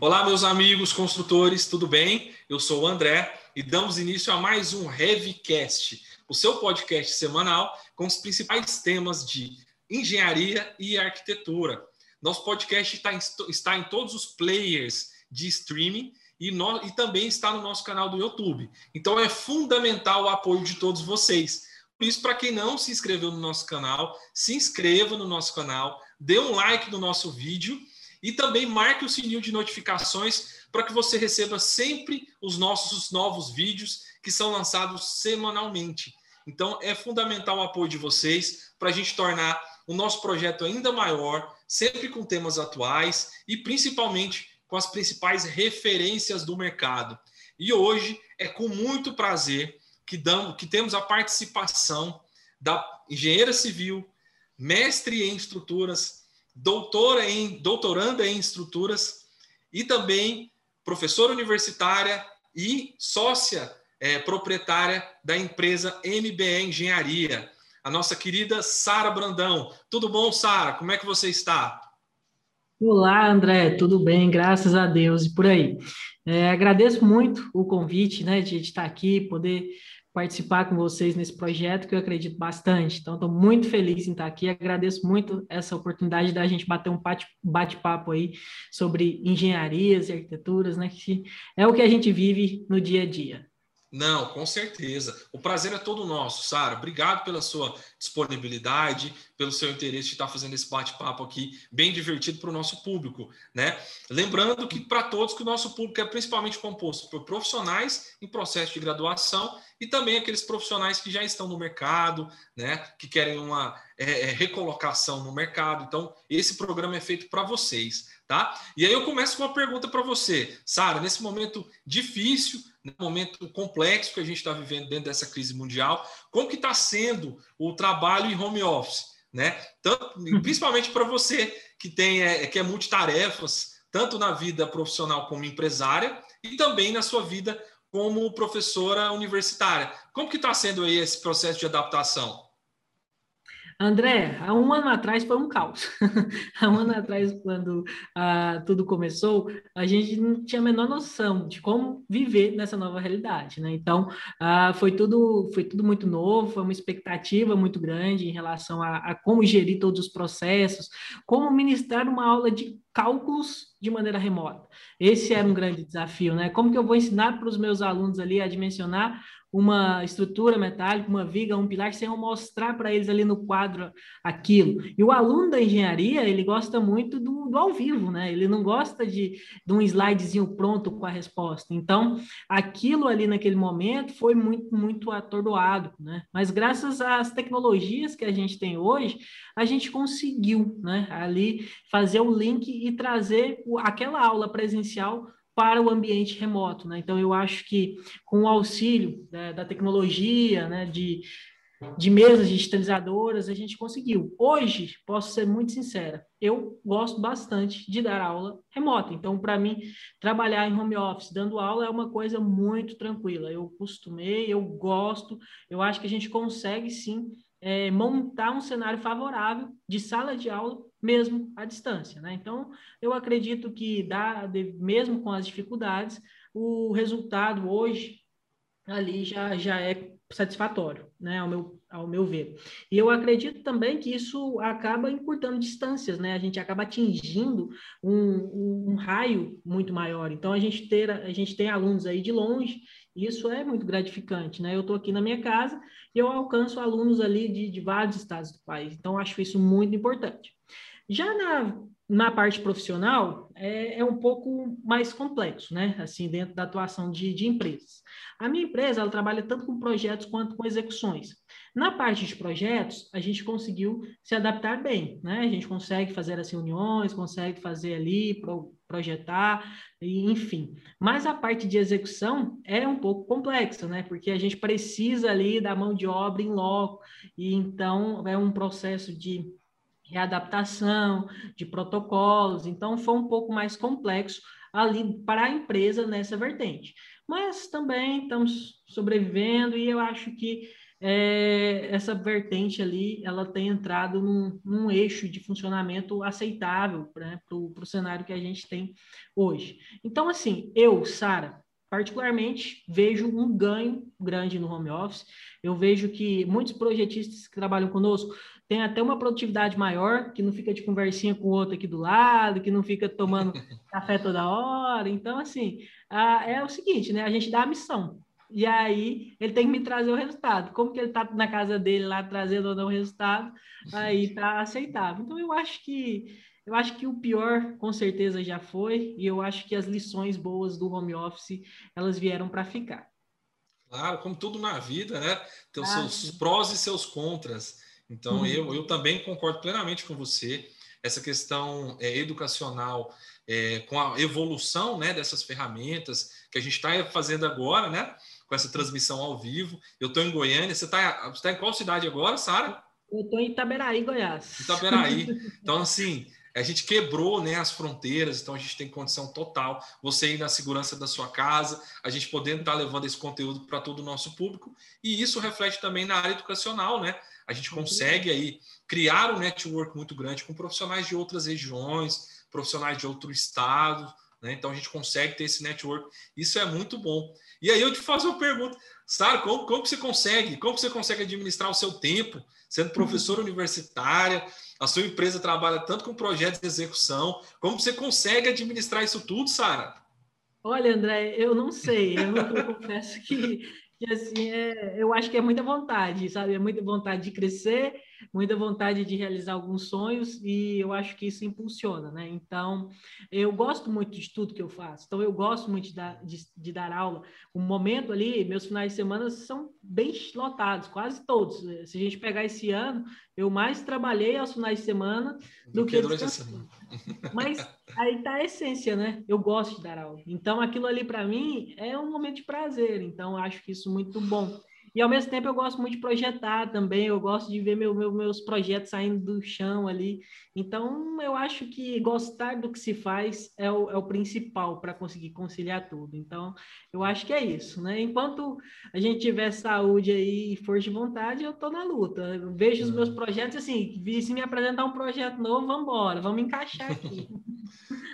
Olá, meus amigos construtores, tudo bem? Eu sou o André e damos início a mais um Revcast, o seu podcast semanal com os principais temas de engenharia e arquitetura. Nosso podcast está em, está em todos os players de streaming e, no, e também está no nosso canal do YouTube. Então é fundamental o apoio de todos vocês. Por isso, para quem não se inscreveu no nosso canal, se inscreva no nosso canal, dê um like no nosso vídeo e também marque o sininho de notificações para que você receba sempre os nossos novos vídeos que são lançados semanalmente. Então, é fundamental o apoio de vocês para a gente tornar o nosso projeto ainda maior, sempre com temas atuais e principalmente com as principais referências do mercado. E hoje é com muito prazer que, damos, que temos a participação da engenheira civil, mestre em estruturas, doutora em, doutoranda em estruturas e também professora universitária e sócia é, proprietária da empresa MBE Engenharia, a nossa querida Sara Brandão. Tudo bom, Sara? Como é que você está? Olá, André, tudo bem? Graças a Deus e por aí. É, agradeço muito o convite, né, de, de estar aqui, poder participar com vocês nesse projeto que eu acredito bastante. Então, estou muito feliz em estar aqui. Agradeço muito essa oportunidade da gente bater um bate-papo aí sobre engenharias e arquiteturas, né? Que é o que a gente vive no dia a dia. Não, com certeza. O prazer é todo nosso, Sara. Obrigado pela sua disponibilidade, pelo seu interesse de estar fazendo esse bate-papo aqui, bem divertido para o nosso público, né? Lembrando que para todos que o nosso público é principalmente composto por profissionais em processo de graduação e também aqueles profissionais que já estão no mercado, né? Que querem uma é, é recolocação no mercado. Então, esse programa é feito para vocês, tá? E aí eu começo com uma pergunta para você, Sara. Nesse momento difícil no momento complexo que a gente está vivendo dentro dessa crise mundial, como que está sendo o trabalho em home office, né? Tanto, uhum. principalmente para você que tem é, que é multitarefas, tanto na vida profissional como empresária e também na sua vida como professora universitária. Como que está sendo aí esse processo de adaptação? André, há um ano atrás foi um caos. há um ano atrás, quando ah, tudo começou, a gente não tinha a menor noção de como viver nessa nova realidade, né? Então, ah, foi tudo foi tudo muito novo, foi uma expectativa muito grande em relação a, a como gerir todos os processos, como ministrar uma aula de cálculos de maneira remota. Esse era um grande desafio, né? Como que eu vou ensinar para os meus alunos ali a dimensionar uma estrutura metálica, uma viga, um pilar, sem eu mostrar para eles ali no quadro aquilo. E o aluno da engenharia, ele gosta muito do, do ao vivo, né? Ele não gosta de, de um slidezinho pronto com a resposta. Então, aquilo ali naquele momento foi muito, muito atordoado, né? Mas graças às tecnologias que a gente tem hoje, a gente conseguiu, né? Ali fazer o link e trazer aquela aula presencial para o ambiente remoto. Né? Então, eu acho que com o auxílio né, da tecnologia, né, de, de mesas digitalizadoras, a gente conseguiu. Hoje, posso ser muito sincera, eu gosto bastante de dar aula remota. Então, para mim, trabalhar em home office dando aula é uma coisa muito tranquila. Eu costumei, eu gosto, eu acho que a gente consegue sim é, montar um cenário favorável de sala de aula mesmo à distância, né? Então, eu acredito que dá, mesmo com as dificuldades, o resultado hoje ali já, já é satisfatório, né, ao meu, ao meu ver. E eu acredito também que isso acaba encurtando distâncias, né, a gente acaba atingindo um, um, um raio muito maior. Então, a gente, ter, a gente tem alunos aí de longe, e isso é muito gratificante, né, eu estou aqui na minha casa e eu alcanço alunos ali de, de vários estados do país, então acho isso muito importante. Já na, na parte profissional, é, é, um pouco mais complexo, né? Assim, dentro da atuação de, de empresas. A minha empresa, ela trabalha tanto com projetos quanto com execuções. Na parte de projetos, a gente conseguiu se adaptar bem, né? A gente consegue fazer as reuniões, consegue fazer ali, pro, projetar, e, enfim. Mas a parte de execução é um pouco complexa, né? Porque a gente precisa ali da mão de obra em loco, e então é um processo de readaptação de protocolos, então foi um pouco mais complexo ali para a empresa nessa vertente. Mas também estamos sobrevivendo e eu acho que é, essa vertente ali ela tem entrado num, num eixo de funcionamento aceitável né, para o cenário que a gente tem hoje. Então, assim, eu, Sara, particularmente vejo um ganho grande no home office. Eu vejo que muitos projetistas que trabalham conosco têm até uma produtividade maior, que não fica de conversinha com o outro aqui do lado, que não fica tomando café toda hora. Então, assim, a, é o seguinte, né? A gente dá a missão. E aí ele tem que me trazer o resultado. Como que ele está na casa dele lá trazendo ou não o resultado, aí tá aceitável. Então eu acho que eu acho que o pior com certeza já foi, e eu acho que as lições boas do home office elas vieram para ficar. Claro, como tudo na vida, né? Tem os ah, seus prós e seus contras. Então, uhum. eu, eu também concordo plenamente com você. Essa questão é, educacional, é, com a evolução né, dessas ferramentas que a gente está fazendo agora, né? Com essa transmissão ao vivo. Eu estou em Goiânia. Você está tá em qual cidade agora, Sara? Eu estou em Itaberaí, Goiás. Itaberaí. Então, assim, a gente quebrou né, as fronteiras, então a gente tem condição total. Você ir na segurança da sua casa, a gente podendo estar levando esse conteúdo para todo o nosso público, e isso reflete também na área educacional, né? A gente consegue aí criar um network muito grande com profissionais de outras regiões, profissionais de outro estado, né? Então a gente consegue ter esse network. Isso é muito bom. E aí eu te faço uma pergunta, Sara, como, como você consegue? Como você consegue administrar o seu tempo, sendo professora universitária? A sua empresa trabalha tanto com projetos de execução. Como você consegue administrar isso tudo, Sara? Olha, André, eu não sei. Eu, eu confesso que, que assim, é, eu acho que é muita vontade, sabe? É muita vontade de crescer muita vontade de realizar alguns sonhos e eu acho que isso impulsiona, né? Então, eu gosto muito de tudo que eu faço. Então, eu gosto muito de dar, de, de dar aula. O momento ali, meus finais de semana são bem lotados, quase todos. Se a gente pegar esse ano, eu mais trabalhei aos finais de semana do, do que, que durante a semana. Mas aí tá a essência, né? Eu gosto de dar aula. Então, aquilo ali para mim é um momento de prazer. Então, acho que isso muito bom. E ao mesmo tempo eu gosto muito de projetar também, eu gosto de ver meu, meu, meus projetos saindo do chão ali. Então eu acho que gostar do que se faz é o, é o principal para conseguir conciliar tudo. Então eu acho que é isso, né? Enquanto a gente tiver saúde aí e força de vontade, eu estou na luta. Eu vejo os meus projetos assim, se me apresentar um projeto novo, vamos embora, vamos encaixar aqui.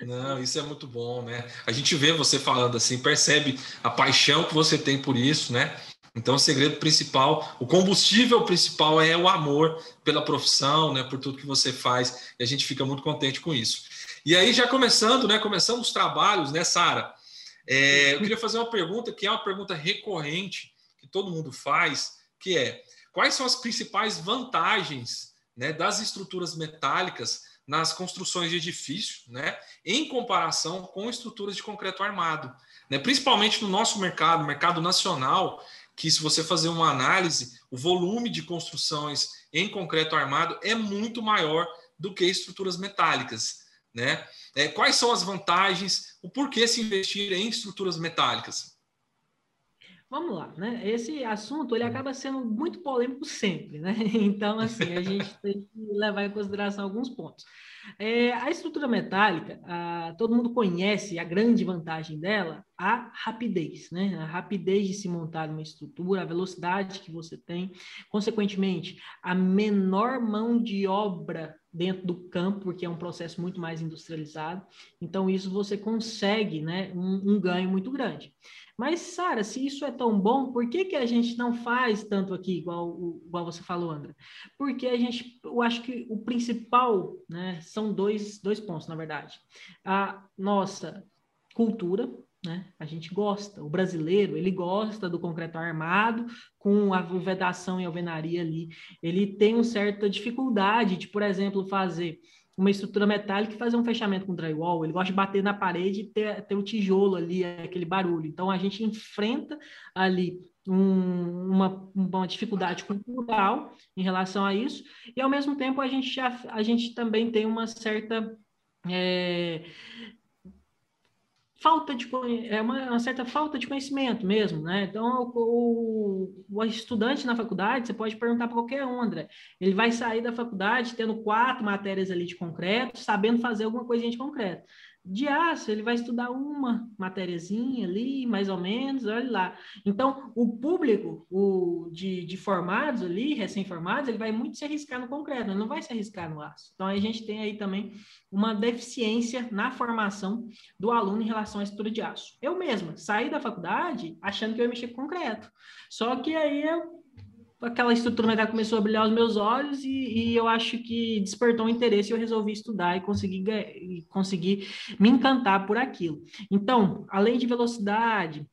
Não, isso é muito bom, né? A gente vê você falando assim, percebe a paixão que você tem por isso, né? Então, o segredo principal, o combustível principal é o amor pela profissão, né, por tudo que você faz, e a gente fica muito contente com isso. E aí, já começando, né, começando os trabalhos, né, Sara? É, eu queria fazer uma pergunta que é uma pergunta recorrente que todo mundo faz, que é quais são as principais vantagens né, das estruturas metálicas nas construções de edifício, né, em comparação com estruturas de concreto armado, né, principalmente no nosso mercado, mercado nacional, que se você fazer uma análise, o volume de construções em concreto armado é muito maior do que estruturas metálicas. Né? É, quais são as vantagens, o porquê se investir em estruturas metálicas? Vamos lá, né? Esse assunto ele acaba sendo muito polêmico sempre, né? Então, assim, a gente tem que levar em consideração alguns pontos. É, a estrutura metálica, a, todo mundo conhece a grande vantagem dela, a rapidez, né? A rapidez de se montar uma estrutura, a velocidade que você tem, consequentemente, a menor mão de obra dentro do campo, porque é um processo muito mais industrializado. Então, isso você consegue, né, um, um ganho muito grande. Mas, Sara, se isso é tão bom, por que, que a gente não faz tanto aqui, igual, igual você falou, André? Porque a gente, eu acho que o principal, né, são dois, dois pontos, na verdade. A nossa cultura, né? A gente gosta, o brasileiro, ele gosta do concreto armado, com a vedação e alvenaria ali. Ele tem uma certa dificuldade de, por exemplo, fazer uma estrutura metálica e fazer um fechamento com drywall. Ele gosta de bater na parede e ter, ter o tijolo ali, aquele barulho. Então, a gente enfrenta ali um, uma, uma dificuldade cultural em relação a isso, e ao mesmo tempo a gente, já, a gente também tem uma certa é, falta de é uma, uma, certa falta de conhecimento mesmo, né? Então o, o, estudante na faculdade, você pode perguntar para qualquer um, André, ele vai sair da faculdade tendo quatro matérias ali de concreto, sabendo fazer alguma coisinha de concreto. De aço, ele vai estudar uma matériazinha ali, mais ou menos, olha lá. Então, o público, o de, de formados ali, recém-formados, ele vai muito se arriscar no concreto, ele não vai se arriscar no aço. Então, a gente tem aí também uma deficiência na formação do aluno em relação à estrutura de aço. Eu mesma saí da faculdade achando que eu ia mexer com concreto. Só que aí eu aquela estrutura metálica começou a brilhar os meus olhos e, e, eu acho que despertou um interesse e eu resolvi estudar e conseguir, e conseguir me encantar por aquilo. Então, além de velocidade,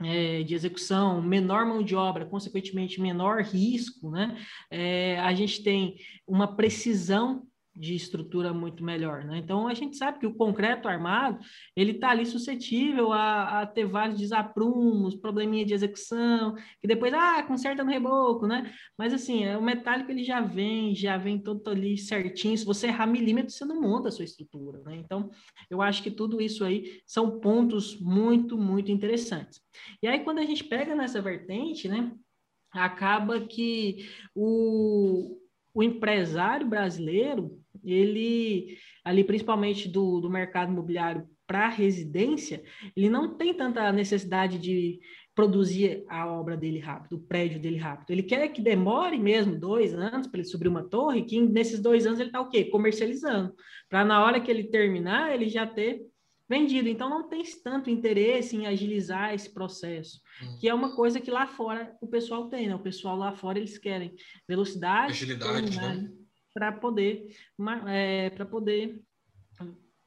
é, de execução, menor mão de obra, consequentemente menor risco, né? É, a gente tem uma precisão de estrutura muito melhor, né? Então a gente sabe que o concreto armado ele está ali suscetível a, a, ter vários desaprumos, probleminha de execução, que depois ah conserta no reboco, né? Mas assim é, o metálico ele já vem, já vem todo ali certinho. Se você errar milímetros você não monta a sua estrutura, né? Então eu acho que tudo isso aí são pontos muito muito interessantes. E aí quando a gente pega nessa vertente, né? Acaba que o, o empresário brasileiro ele, ali principalmente do, do mercado imobiliário para residência, ele não tem tanta necessidade de produzir a obra dele rápido, o prédio dele rápido. Ele quer que demore mesmo dois anos para ele subir uma torre, que nesses dois anos ele está o quê? Comercializando. Para na hora que ele terminar, ele já ter vendido. Então não tem tanto interesse em agilizar esse processo, hum. que é uma coisa que lá fora o pessoal tem, né? O pessoal lá fora eles querem velocidade, agilidade, né? Para poder, é, para poder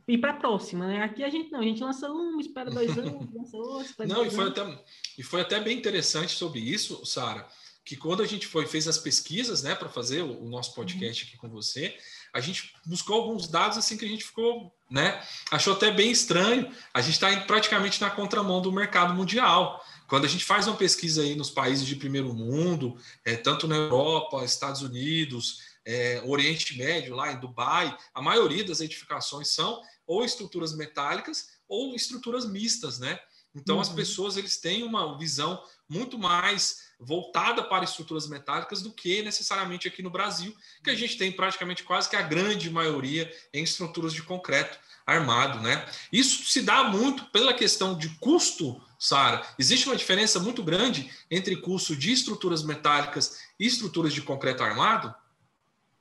ir para a próxima, né? Aqui a gente não, a gente lança um, espera dois anos, lança outro. Não, e foi, até, e foi até bem interessante sobre isso, Sara, que quando a gente foi fez as pesquisas, né, para fazer o, o, nosso podcast uhum. aqui com você, a gente buscou alguns dados assim que a gente ficou, né, achou até bem estranho. A gente está praticamente na contramão do mercado mundial. Quando a gente faz uma pesquisa aí nos países de primeiro mundo, é, tanto na Europa, Estados Unidos, é, Oriente Médio, lá em Dubai, a maioria das edificações são ou estruturas metálicas ou estruturas mistas, né? Então uhum. as pessoas eles têm uma visão muito mais voltada para estruturas metálicas do que necessariamente aqui no Brasil, que a gente tem praticamente quase que a grande maioria em estruturas de concreto armado, né? Isso se dá muito pela questão de custo, Sara. Existe uma diferença muito grande entre custo de estruturas metálicas e estruturas de concreto armado?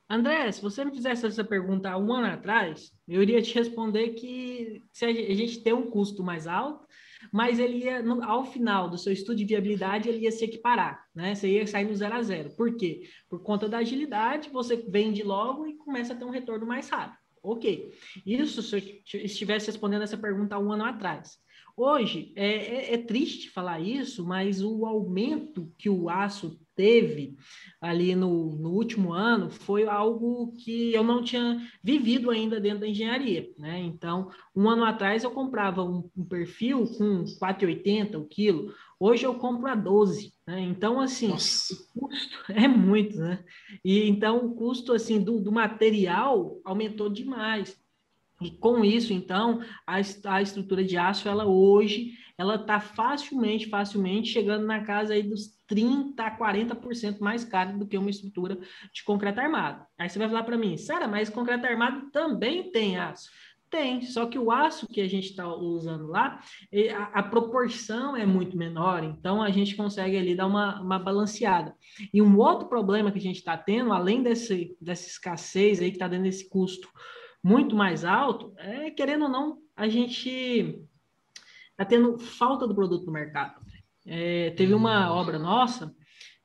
André, se você me fizesse essa pergunta há um ano atrás, eu iria te responder que se a gente tem um custo mais alto, mas ele ia, ao final do seu estudo de viabilidade, ele ia se equiparar, né? Você ia sair no zero a zero. Por quê? Por conta da agilidade, você vende logo e começa a ter um retorno mais rápido. Ok. Isso se eu estivesse respondendo essa pergunta há um ano atrás. Hoje, é, é, é triste falar isso, mas o aumento que o aço teve ali no, no último ano foi algo que eu não tinha vivido ainda dentro da engenharia, né? Então, um ano atrás eu comprava um, um perfil com 4,80 o quilo, hoje eu compro a 12, né? Então, assim, Nossa. o custo é muito, né? E então o custo assim do, do material aumentou demais. E com isso, então, a, a estrutura de aço, ela hoje, ela está facilmente, facilmente chegando na casa aí dos 30% a 40% mais cara do que uma estrutura de concreto armado. Aí você vai falar para mim, Sara, mas concreto armado também tem aço. Tem, só que o aço que a gente está usando lá, a, a, proporção é muito menor, então a gente consegue ali dar uma, uma balanceada. E um outro problema que a gente está tendo, além desse, dessa escassez aí que está dando esse custo muito mais alto, é, querendo ou não, a gente está tendo falta do produto no mercado. É, teve uma hum. obra nossa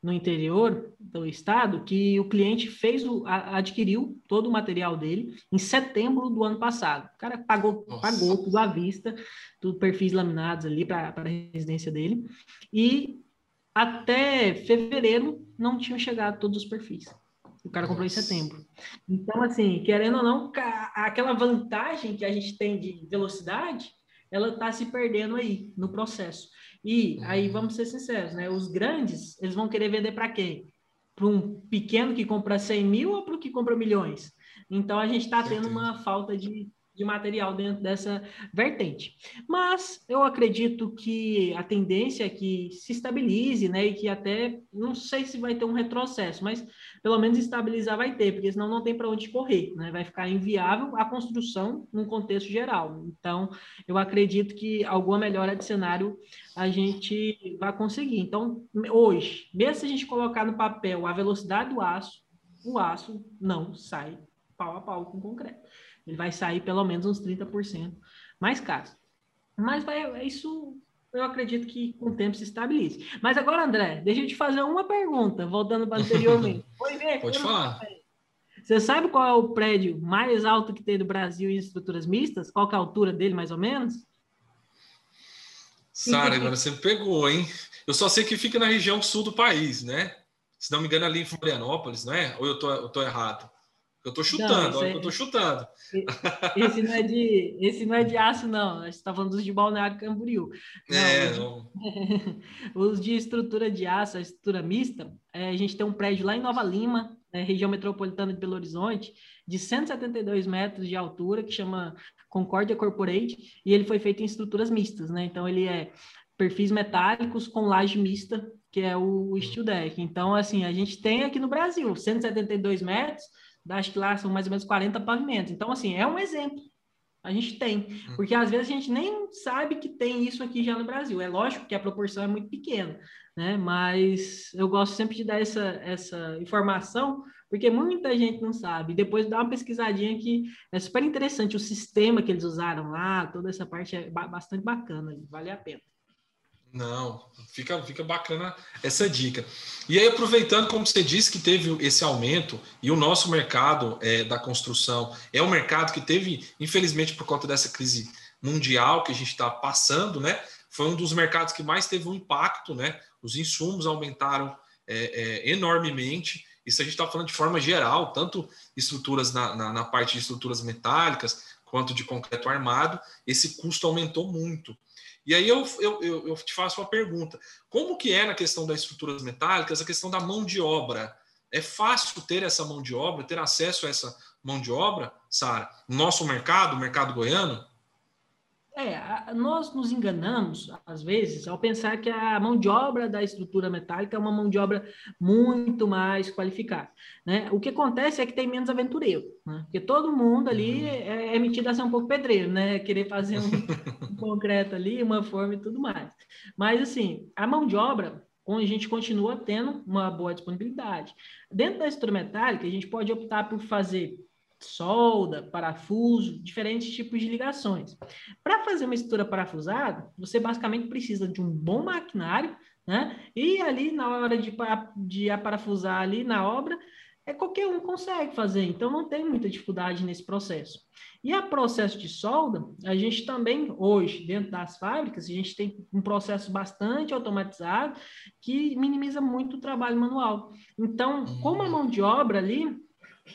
no interior do estado que o cliente fez o, a, adquiriu todo o material dele em setembro do ano passado. O cara pagou, pagou tudo à vista, tudo perfis laminados ali para a residência dele, e até fevereiro não tinham chegado todos os perfis. O cara comprou Nossa. em setembro. Então, assim, querendo ou não, aquela vantagem que a gente tem de velocidade, ela está se perdendo aí no processo. E aí, uhum. vamos ser sinceros, né? Os grandes, eles vão querer vender para quem? Para um pequeno que compra 100 mil ou para o que compra milhões? Então, a gente está tendo uma falta de, de material dentro dessa vertente. Mas eu acredito que a tendência é que se estabilize, né? E que até, não sei se vai ter um retrocesso, mas pelo menos estabilizar vai ter, porque senão não tem para onde correr, né? Vai ficar inviável a construção num contexto geral. Então, eu acredito que alguma melhora de cenário a gente vai conseguir. Então, hoje, mesmo se a gente colocar no papel a velocidade do aço, o aço não sai pau a pau com o concreto ele vai sair pelo menos uns 30% mais caro. Mas vai, isso eu acredito que com o tempo se estabilize. Mas agora, André, deixa eu te fazer uma pergunta, voltando para anteriormente. Pode falar. Você sabe qual é o prédio mais alto que tem do Brasil em estruturas mistas? Qual é a altura dele, mais ou menos? Sara, agora você me pegou, hein? Eu só sei que fica na região sul do país, né? Se não me engano, ali em Florianópolis, não é? Ou eu tô, eu tô errado? Eu tô chutando, não, é... eu tô chutando. Esse não é de, esse não é de aço, não. A gente está falando dos de Balneário Camboriú. Não, é, não. os de estrutura de aço, a estrutura mista, é, a gente tem um prédio lá em Nova Lima, né, região metropolitana de Belo Horizonte, de 172 metros de altura, que chama Concórdia Corporate, e ele foi feito em estruturas mistas, né? Então, ele é perfis metálicos com laje mista, que é o steel deck. Então, assim, a gente tem aqui no Brasil 172 metros, acho que lá são mais ou menos 40 pavimentos. Então, assim, é um exemplo. A gente tem. Hum. Porque às vezes a gente nem sabe que tem isso aqui já no Brasil. É lógico que a proporção é muito pequena, né? Mas eu gosto sempre de dar essa, essa informação, porque muita gente não sabe. Depois dá uma pesquisadinha que é super interessante o sistema que eles usaram lá, toda essa parte é bastante bacana, vale a pena. Não, fica, fica bacana essa dica. E aí, aproveitando, como você disse, que teve esse aumento, e o nosso mercado é, da construção é um mercado que teve, infelizmente, por conta dessa crise mundial que a gente está passando, né? Foi um dos mercados que mais teve um impacto, né? Os insumos aumentaram é, é, enormemente. Isso a gente está falando de forma geral, tanto estruturas na, na, na parte de estruturas metálicas quanto de concreto armado, esse custo aumentou muito. E aí eu, eu, eu, te faço uma pergunta: como que é na questão das estruturas metálicas a questão da mão de obra? É fácil ter essa mão de obra, ter acesso a essa mão de obra, Sara? No nosso mercado, o mercado goiano? É, nós nos enganamos, às vezes, ao pensar que a mão de obra da estrutura metálica é uma mão de obra muito mais qualificada. Né? O que acontece é que tem menos aventureiro, né? porque todo mundo ali uhum. é, é metido a ser um pouco pedreiro, né? querer fazer um, um concreto ali, uma forma e tudo mais. Mas, assim, a mão de obra, a gente continua tendo uma boa disponibilidade. Dentro da estrutura metálica, a gente pode optar por fazer solda, parafuso, diferentes tipos de ligações. Para fazer uma estrutura parafusada, você basicamente precisa de um bom maquinário, né? E ali na hora de, de aparafusar ali na obra, é qualquer um consegue fazer, então não tem muita dificuldade nesse processo. E a processo de solda, a gente também hoje dentro das fábricas, a gente tem um processo bastante automatizado que minimiza muito o trabalho manual. Então, como a mão de obra ali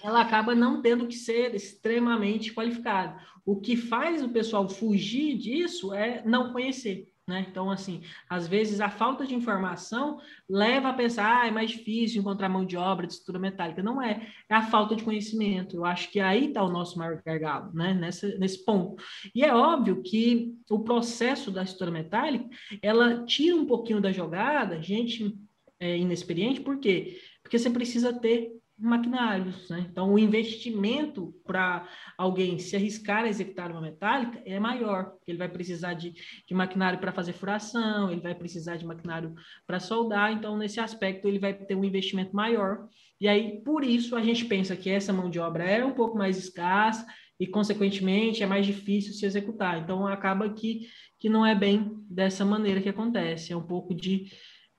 ela acaba não tendo que ser extremamente qualificada. O que faz o pessoal fugir disso é não conhecer. Né? Então, assim, às vezes a falta de informação leva a pensar, ah, é mais difícil encontrar mão de obra de estrutura metálica. Não é, é a falta de conhecimento. Eu acho que aí está o nosso maior gargalo, né? Nessa, nesse ponto. E é óbvio que o processo da estrutura metálica, ela tira um pouquinho da jogada, gente é, inexperiente, por quê? Porque você precisa ter maquinários. Né? Então, o investimento para alguém se arriscar a executar uma metálica é maior, ele vai precisar de, de maquinário para fazer furação, ele vai precisar de maquinário para soldar, então, nesse aspecto, ele vai ter um investimento maior. E aí, por isso, a gente pensa que essa mão de obra é um pouco mais escassa e, consequentemente, é mais difícil se executar. Então, acaba que, que não é bem dessa maneira que acontece, é um pouco de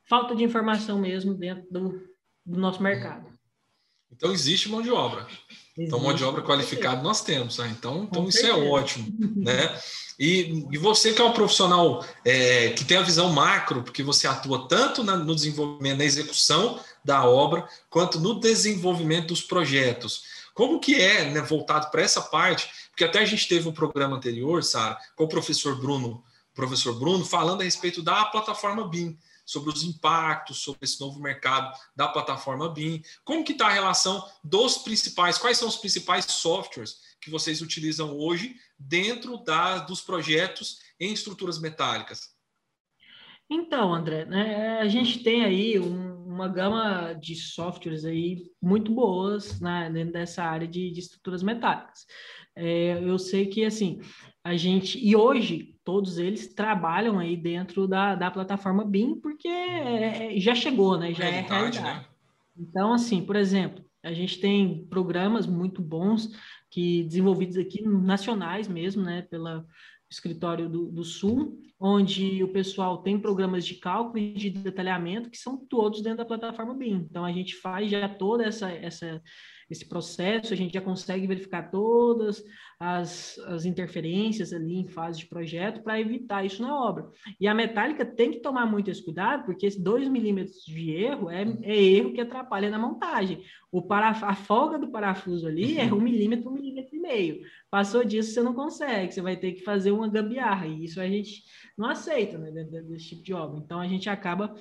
falta de informação mesmo dentro do, do nosso mercado. Então existe mão de obra. Existe. Então, mão de obra qualificada nós temos. Né? Então, então isso é ótimo. Né? E, e você que é um profissional é, que tem a visão macro, porque você atua tanto na, no desenvolvimento, na execução da obra, quanto no desenvolvimento dos projetos. Como que é né, voltado para essa parte? Porque até a gente teve um programa anterior, Sara, com o professor Bruno, professor Bruno, falando a respeito da plataforma BIM sobre os impactos, sobre esse novo mercado da plataforma BIM. Como que está a relação dos principais, quais são os principais softwares que vocês utilizam hoje dentro da, dos projetos em estruturas metálicas? Então, André, né, a gente tem aí um, uma gama de softwares aí muito boas né, dentro dessa área de, de estruturas metálicas. É, eu sei que, assim, a gente... E hoje, todos eles trabalham aí dentro da, da plataforma BIM, porque é, é já chegou, né? Já é realidade. Né? Então, assim, por exemplo, a gente tem programas muito bons que desenvolvidos aqui, nacionais mesmo, né? Pela escritório do, do Sul, onde o pessoal tem programas de cálculo e de detalhamento que são todos dentro da plataforma BIM. Então, a gente faz já toda essa, essa esse processo, a gente já consegue verificar todas as, as interferências ali em fase de projeto para evitar isso na obra. E a metálica tem que tomar muito esse cuidado, porque esse 2 milímetros de erro é, é, erro que atrapalha na montagem. O paraf a folga do parafuso ali é um milímetro, um milímetro e meio. Passou disso, você não consegue, você vai ter que fazer uma gambiarra, e isso a gente não aceita né, desse tipo de obra. Então, a gente acaba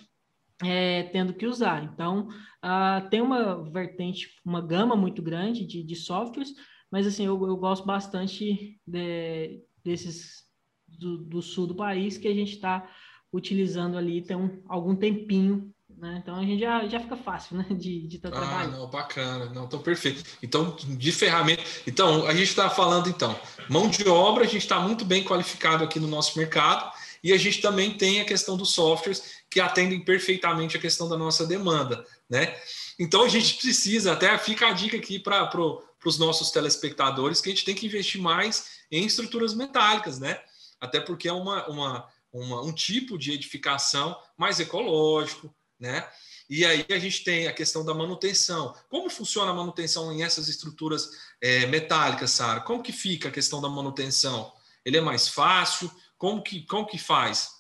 é, tendo que usar. Então, uh, tem uma vertente, uma gama muito grande de, de softwares, mas assim, eu, eu gosto bastante de, desses do, do, sul do país que a gente está utilizando ali tem um, algum tempinho. Né? Então a gente já, já fica fácil né? de estar tá ah, trabalhando. Não, bacana, não, tão perfeito. Então, de ferramenta. Então, a gente está falando então, mão de obra, a gente está muito bem qualificado aqui no nosso mercado e a gente também tem a questão dos softwares que atendem perfeitamente a questão da nossa demanda, né? Então a gente precisa, até fica a dica aqui para pro, os nossos telespectadores, que a gente tem que investir mais em estruturas metálicas, né? Até porque é uma, uma, uma um tipo de edificação mais ecológico, né? E aí a gente tem a questão da manutenção. Como funciona a manutenção em essas estruturas é, metálicas, Sara? Como que fica a questão da manutenção? Ele é mais fácil? Como que, como que faz?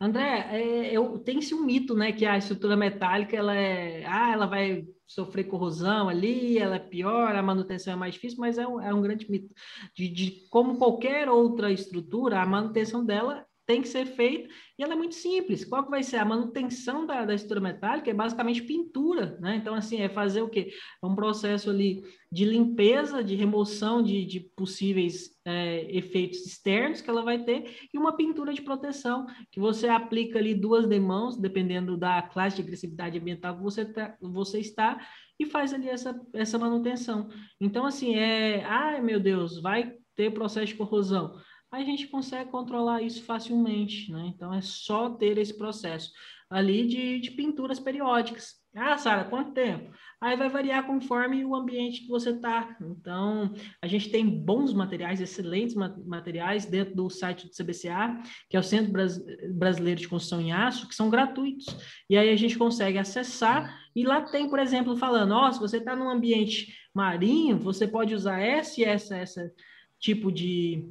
André, é, eu, tem-se um mito, né, que a estrutura metálica, ela é, ah, ela vai sofrer corrosão ali, ela é pior, a manutenção é mais difícil, mas é um, é um grande mito. De, de como qualquer outra estrutura, a manutenção dela tem que ser feito e ela é muito simples. Qual que vai ser a manutenção da, da estrutura metálica? É basicamente pintura, né? Então, assim, é fazer o quê? É um processo ali de limpeza, de remoção de, de possíveis é, efeitos externos que ela vai ter e uma pintura de proteção que você aplica ali duas demãos, dependendo da classe de agressividade ambiental que você, tá, você está, e faz ali essa, essa manutenção. Então, assim, é... Ai, meu Deus, vai ter processo de corrosão a gente consegue controlar isso facilmente, né? Então é só ter esse processo ali de, de pinturas periódicas. Ah, Sara, quanto tempo? Aí vai variar conforme o ambiente que você está. Então, a gente tem bons materiais, excelentes materiais dentro do site do CBCA, que é o Centro Brasileiro de Construção em Aço, que são gratuitos. E aí a gente consegue acessar e lá tem, por exemplo, falando, ó, oh, se você está num ambiente marinho, você pode usar esse essa, essa tipo de,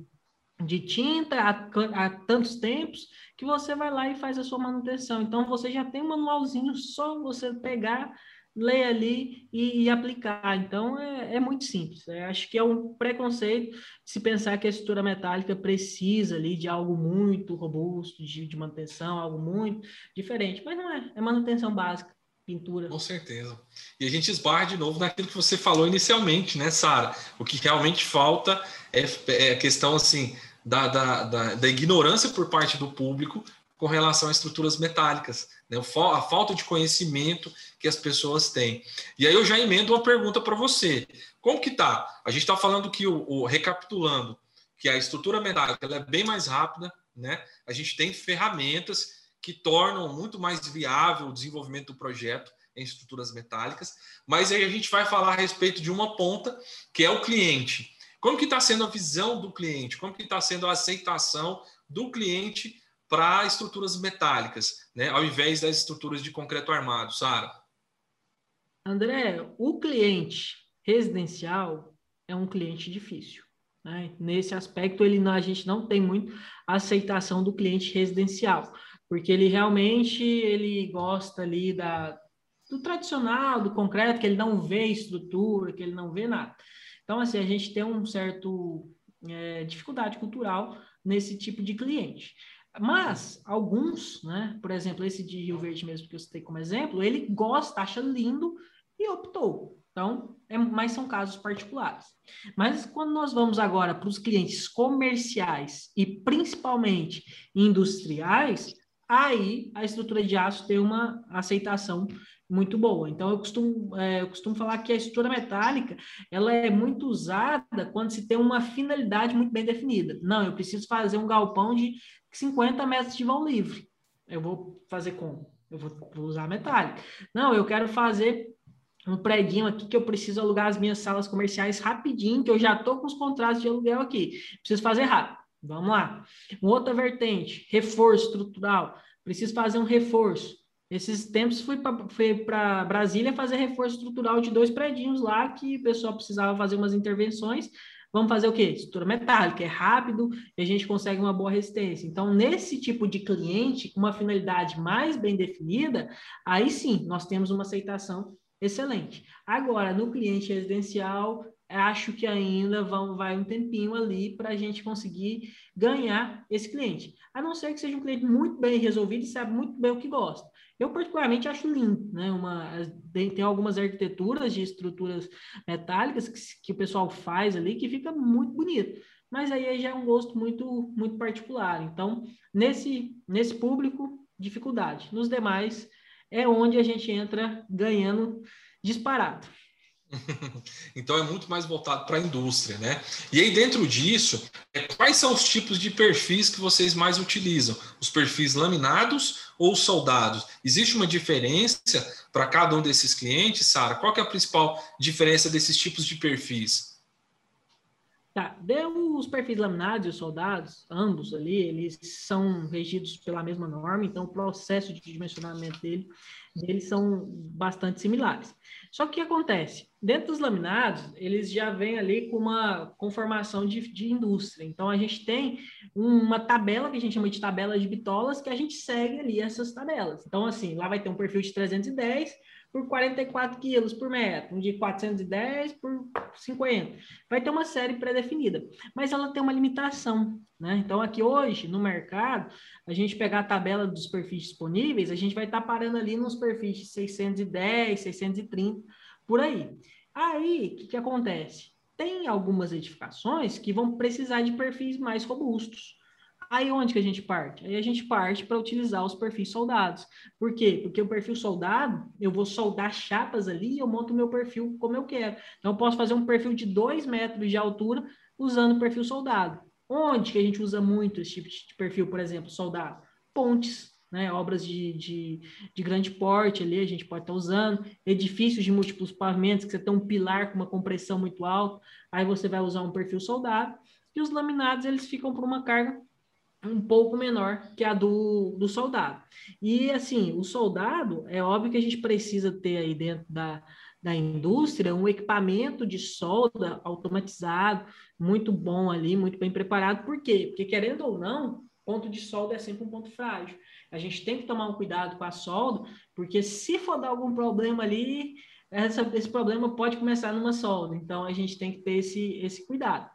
de tinta há, há, tantos tempos que você vai lá e faz a sua manutenção. Então você já tem um manualzinho, só você pegar, ler ali e, e aplicar. Então é, é muito simples. Eu acho que é um preconceito se pensar que a estrutura metálica precisa ali de algo muito robusto, de, de manutenção, algo muito diferente. Mas não é, é manutenção básica pintura. Com certeza. E a gente esbarra de novo naquilo que você falou inicialmente, né, Sara? O que realmente falta é, é a questão assim da, da, da, da, ignorância por parte do público com relação a estruturas metálicas, né? a falta de conhecimento que as pessoas têm. E aí eu já emendo uma pergunta para você. Como que tá? A gente está falando que, o, o, recapitulando, que a estrutura metálica é bem mais rápida, né? A gente tem ferramentas que tornam muito mais viável o desenvolvimento do projeto em estruturas metálicas, mas aí a gente vai falar a respeito de uma ponta, que é o cliente. Como que está sendo a visão do cliente? Como que está sendo a aceitação do cliente para estruturas metálicas, né? Ao invés das estruturas de concreto armado, Sara? André, o cliente residencial é um cliente difícil. Né? Nesse aspecto, ele, a gente não tem muito aceitação do cliente residencial, porque ele realmente ele gosta ali da, do tradicional, do concreto, que ele não vê estrutura, que ele não vê nada. Então, assim, a gente tem um certo é, dificuldade cultural nesse tipo de cliente. Mas alguns, né, por exemplo, esse de Rio Verde mesmo que eu citei como exemplo, ele gosta, acha lindo e optou. Então, é, mas são casos particulares. Mas quando nós vamos agora para os clientes comerciais e principalmente industriais, aí a estrutura de aço tem uma aceitação muito boa. Então, eu costumo, é, eu costumo falar que a estrutura metálica ela é muito usada quando se tem uma finalidade muito bem definida. Não, eu preciso fazer um galpão de 50 metros de vão livre. Eu vou fazer como? Eu vou, vou usar metálica. Não, eu quero fazer um predinho aqui que eu preciso alugar as minhas salas comerciais rapidinho, que eu já estou com os contratos de aluguel aqui. Preciso fazer rápido. Vamos lá. Outra vertente, reforço estrutural. Preciso fazer um reforço. Esses tempos fui para Brasília fazer reforço estrutural de dois predinhos lá que o pessoal precisava fazer umas intervenções. Vamos fazer o quê? Estrutura metálica, é rápido e a gente consegue uma boa resistência. Então, nesse tipo de cliente, com uma finalidade mais bem definida, aí sim nós temos uma aceitação excelente. Agora, no cliente residencial, acho que ainda vão, vai um tempinho ali para a gente conseguir ganhar esse cliente. A não ser que seja um cliente muito bem resolvido e sabe muito bem o que gosta. Eu, particularmente, acho lindo, né? Uma, tem algumas arquiteturas de estruturas metálicas que, que o pessoal faz ali que fica muito bonito. Mas aí já é um gosto muito, muito particular. Então, nesse, nesse público, dificuldade. Nos demais, é onde a gente entra ganhando disparado. então é muito mais voltado para a indústria, né? E aí, dentro disso, é, quais são os tipos de perfis que vocês mais utilizam? Os perfis laminados ou soldados? Existe uma diferença para cada um desses clientes, Sara? Qual é a principal diferença desses tipos de perfis? Tá, os perfis laminados e os soldados, ambos ali, eles são regidos pela mesma norma, então o processo de dimensionamento dele, deles são bastante similares. Só que o que acontece? Dentro dos laminados, eles já vêm ali com uma conformação de, de indústria. Então, a gente tem uma tabela que a gente chama de tabela de bitolas, que a gente segue ali essas tabelas. Então, assim, lá vai ter um perfil de 310, por 44 quilos por metro, um de 410 por 50. Vai ter uma série pré-definida, mas ela tem uma limitação, né? Então, aqui hoje, no mercado, a gente pegar a tabela dos perfis disponíveis, a gente vai estar tá parando ali nos perfis de 610, 630, por aí. Aí, o que, que acontece? Tem algumas edificações que vão precisar de perfis mais robustos. Aí onde que a gente parte? Aí a gente parte para utilizar os perfis soldados. Por quê? Porque o perfil soldado, eu vou soldar chapas ali e eu monto o meu perfil como eu quero. Então, eu posso fazer um perfil de 2 metros de altura usando o perfil soldado. Onde que a gente usa muito esse tipo de perfil, por exemplo, soldado? Pontes, né, obras de, de, de, grande porte ali, a gente pode estar usando, edifícios de múltiplos pavimentos, que você tem um pilar com uma compressão muito alta, aí você vai usar um perfil soldado, e os laminados, eles ficam por uma carga um pouco menor que a do, do soldado. E assim, o soldado, é óbvio que a gente precisa ter aí dentro da, da indústria um equipamento de solda automatizado, muito bom ali, muito bem preparado. Por quê? Porque querendo ou não, ponto de solda é sempre um ponto frágil. A gente tem que tomar um cuidado com a solda, porque se for dar algum problema ali, essa, esse problema pode começar numa solda. Então a gente tem que ter esse, esse cuidado.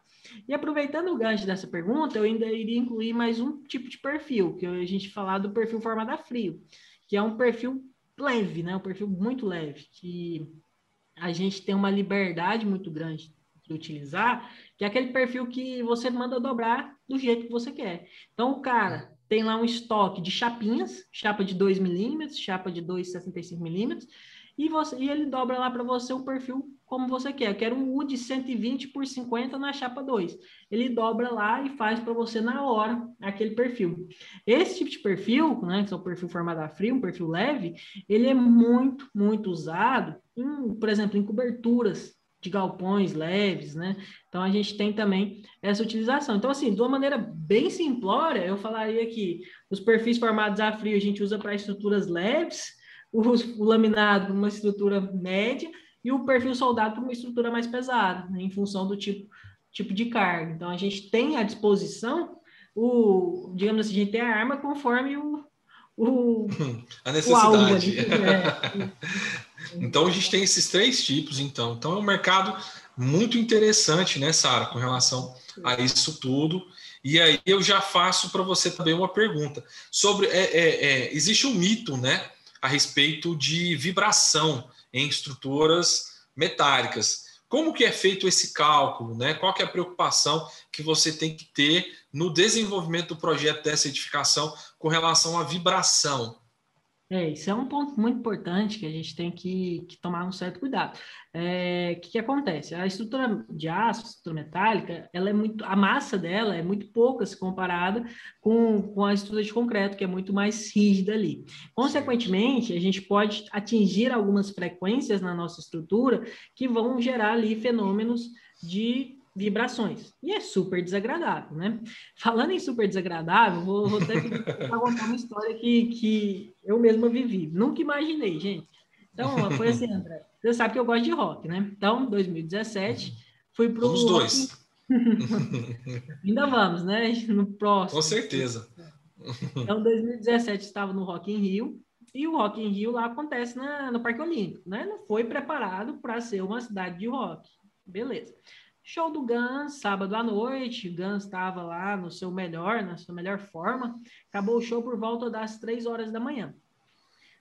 E aproveitando o gancho dessa pergunta, eu ainda iria incluir mais um tipo de perfil, que a gente falar do perfil formado a frio, que é um perfil leve, né? Um perfil muito leve, que a gente tem uma liberdade muito grande de utilizar, que é aquele perfil que você manda dobrar do jeito que você quer. Então, o cara tem lá um estoque de chapinhas, chapa de 2 milímetros, chapa de 2,65 milímetros, e, você, e ele dobra lá para você o perfil como você quer. Eu quero um U de 120 por 50 na chapa 2. Ele dobra lá e faz para você na hora aquele perfil. Esse tipo de perfil, né, que é o perfil formado a frio, um perfil leve, ele é muito, muito usado, em, por exemplo, em coberturas de galpões leves, né? Então a gente tem também essa utilização. Então, assim, de uma maneira bem simplória, eu falaria que os perfis formados a frio a gente usa para estruturas leves, o, o laminado uma estrutura média e o perfil soldado para uma estrutura mais pesada, né, em função do tipo, tipo de carga. Então, a gente tem à disposição o, digamos assim, a gente tem a arma conforme o, o a necessidade. O é. então, a gente tem esses três tipos, então. Então, é um mercado muito interessante, né, Sara, com relação a isso tudo. E aí eu já faço para você também uma pergunta sobre é, é, é, existe um mito, né, a respeito de vibração em estruturas metálicas. Como que é feito esse cálculo, né? Qual que é a preocupação que você tem que ter no desenvolvimento do projeto dessa edificação com relação à vibração? É, isso é um ponto muito importante que a gente tem que, que tomar um certo cuidado. É, o que, que, acontece? A estrutura de aço, estrutura metálica, ela é muito, a massa dela é muito pouca se comparada com, com a estrutura de concreto, que é muito mais rígida ali. Consequentemente, a gente pode atingir algumas frequências na nossa estrutura que vão gerar ali fenômenos de vibrações. E é super desagradável, né? Falando em super desagradável, vou, vou até contar uma história que, que eu mesma vivi. Nunca imaginei, gente. Então, foi assim, André. Você sabe que eu gosto de rock, né? Então, 2017, fui pro. Os dois. Ainda vamos, né? No próximo. Com certeza. Então, 2017 estava no Rock in Rio. E o Rock in Rio lá acontece na, no Parque Olímpico, né? Não foi preparado para ser uma cidade de rock. Beleza. Show do Guns, sábado à noite, Guns estava lá no seu melhor, na sua melhor forma. Acabou o show por volta das três horas da manhã.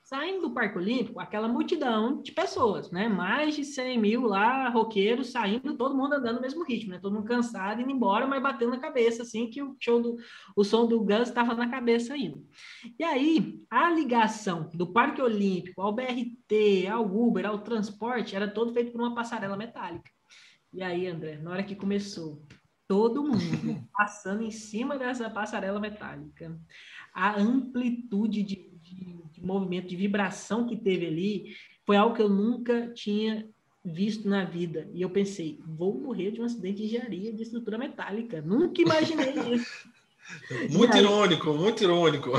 Saindo do Parque Olímpico, aquela multidão de pessoas, né? Mais de 100 mil lá, roqueiros, saindo, todo mundo andando no mesmo ritmo, né? Todo mundo cansado, indo embora, mas batendo na cabeça, assim, que o show do o som do Guns estava na cabeça ainda. E aí, a ligação do Parque Olímpico ao BRT, ao Uber, ao transporte, era todo feito por uma passarela metálica. E aí, André, na hora que começou, todo mundo passando em cima dessa passarela metálica, a amplitude de, de, de, movimento, de vibração que teve ali, foi algo que eu nunca tinha visto na vida. E eu pensei, vou morrer de um acidente de engenharia de estrutura metálica. Nunca imaginei isso. muito aí, irônico, muito irônico.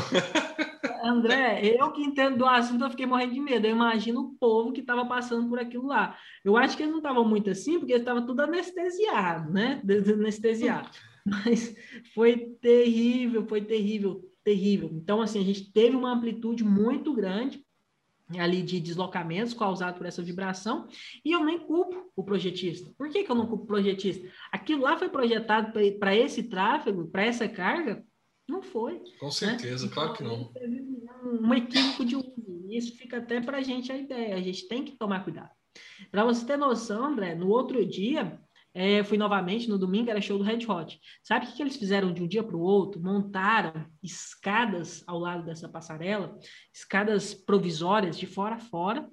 André, eu que entendo do assunto, eu fiquei morrendo de medo. Eu imagino o povo que estava passando por aquilo lá. Eu acho que eles não estavam muito assim, porque eles estavam tudo anestesiado, né? Anestesiado. Mas foi terrível, foi terrível, terrível. Então, assim, a gente teve uma amplitude muito grande ali de deslocamentos causados por essa vibração, e eu nem culpo o projetista. Por que, que eu não culpo o projetista? Aquilo lá foi projetado para esse tráfego, para essa carga, não foi. Com né? certeza, né? claro que não. Um equívoco de uso. Isso fica até para a gente a ideia. A gente tem que tomar cuidado. Para você ter noção, André, no outro dia, é, fui novamente, no domingo era show do Red Hot. Sabe o que, que eles fizeram de um dia para o outro? Montaram escadas ao lado dessa passarela, escadas provisórias de fora a fora,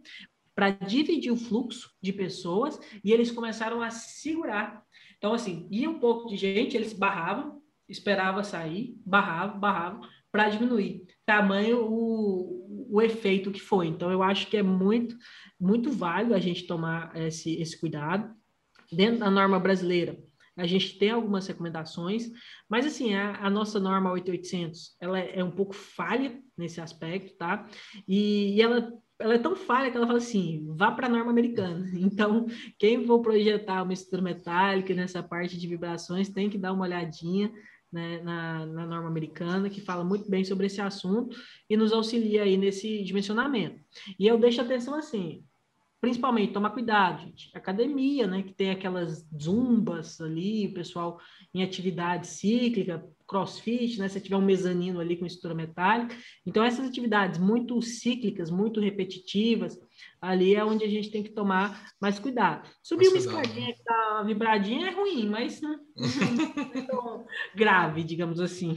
para dividir o fluxo de pessoas e eles começaram a segurar. Então, assim, ia um pouco de gente, eles barravam, esperava sair, barrava, barrava, para diminuir. Tamanho o, o efeito que foi. Então, eu acho que é muito, muito válido a gente tomar esse, esse cuidado. Dentro da norma brasileira, a gente tem algumas recomendações, mas assim, a, a nossa norma 8800, ela é, é, um pouco falha nesse aspecto, tá? E, e ela ela é tão falha que ela fala assim: vá para a norma americana. Então, quem for projetar uma estrutura metálica nessa parte de vibrações tem que dar uma olhadinha né, na, na, norma americana, que fala muito bem sobre esse assunto e nos auxilia aí nesse dimensionamento. E eu deixo atenção assim, principalmente tomar cuidado, gente. Academia, né, que tem aquelas zumbas ali, o pessoal em atividade cíclica, crossfit, né, se tiver um mezanino ali com estrutura metálica. Então, essas atividades muito cíclicas, muito repetitivas, ali é onde a gente tem que tomar mais cuidado. Subir uma escadinha que tá vibradinha é ruim, mas não, é tão grave, digamos assim.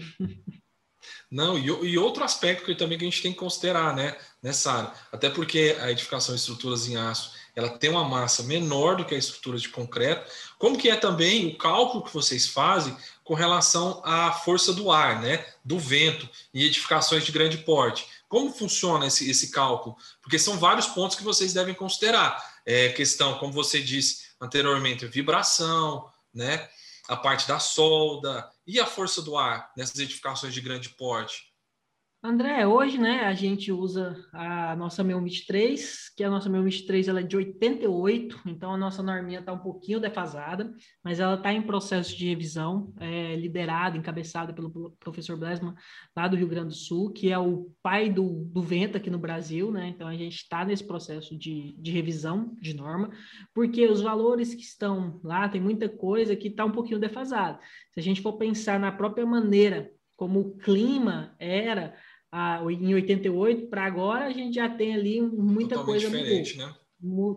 Não, e, e, outro aspecto que também que a gente tem que considerar, né, nessa área, até porque a edificação de estruturas em aço, ela tem uma massa menor do que a estrutura de concreto, como que é também o cálculo que vocês fazem com relação à força do ar, né, do vento e edificações de grande porte. Como funciona esse, esse cálculo? Porque são vários pontos que vocês devem considerar. É questão, como você disse anteriormente, vibração, né, a parte da solda e a força do ar nessas edificações de grande porte? André, hoje, né, a gente usa a nossa Meu 3, que a nossa Meu 3 ela é de 88, então a nossa norminha está um pouquinho defasada, mas ela está em processo de revisão, é, liderada, encabeçada pelo professor Blesman, lá do Rio Grande do Sul, que é o pai do, do vento aqui no Brasil, né, então a gente está nesse processo de, de revisão de norma, porque os valores que estão lá, tem muita coisa que está um pouquinho defasada. Se a gente for pensar na própria maneira como o clima era a, em 88 para agora, a gente já tem ali muita totalmente coisa diferente, né?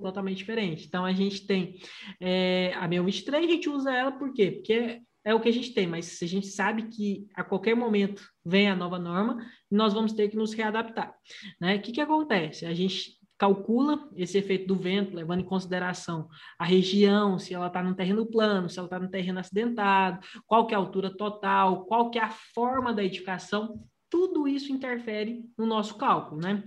Totalmente diferente. Então a gente tem é, a 1023, a gente usa ela por quê? Porque é, é o que a gente tem, mas a gente sabe que a qualquer momento vem a nova norma nós vamos ter que nos readaptar. Né? O que, que acontece? A gente calcula esse efeito do vento, levando em consideração a região, se ela está no terreno plano, se ela está no terreno acidentado, qual que é a altura total, qual que é a forma da edificação, tudo isso interfere no nosso cálculo, né?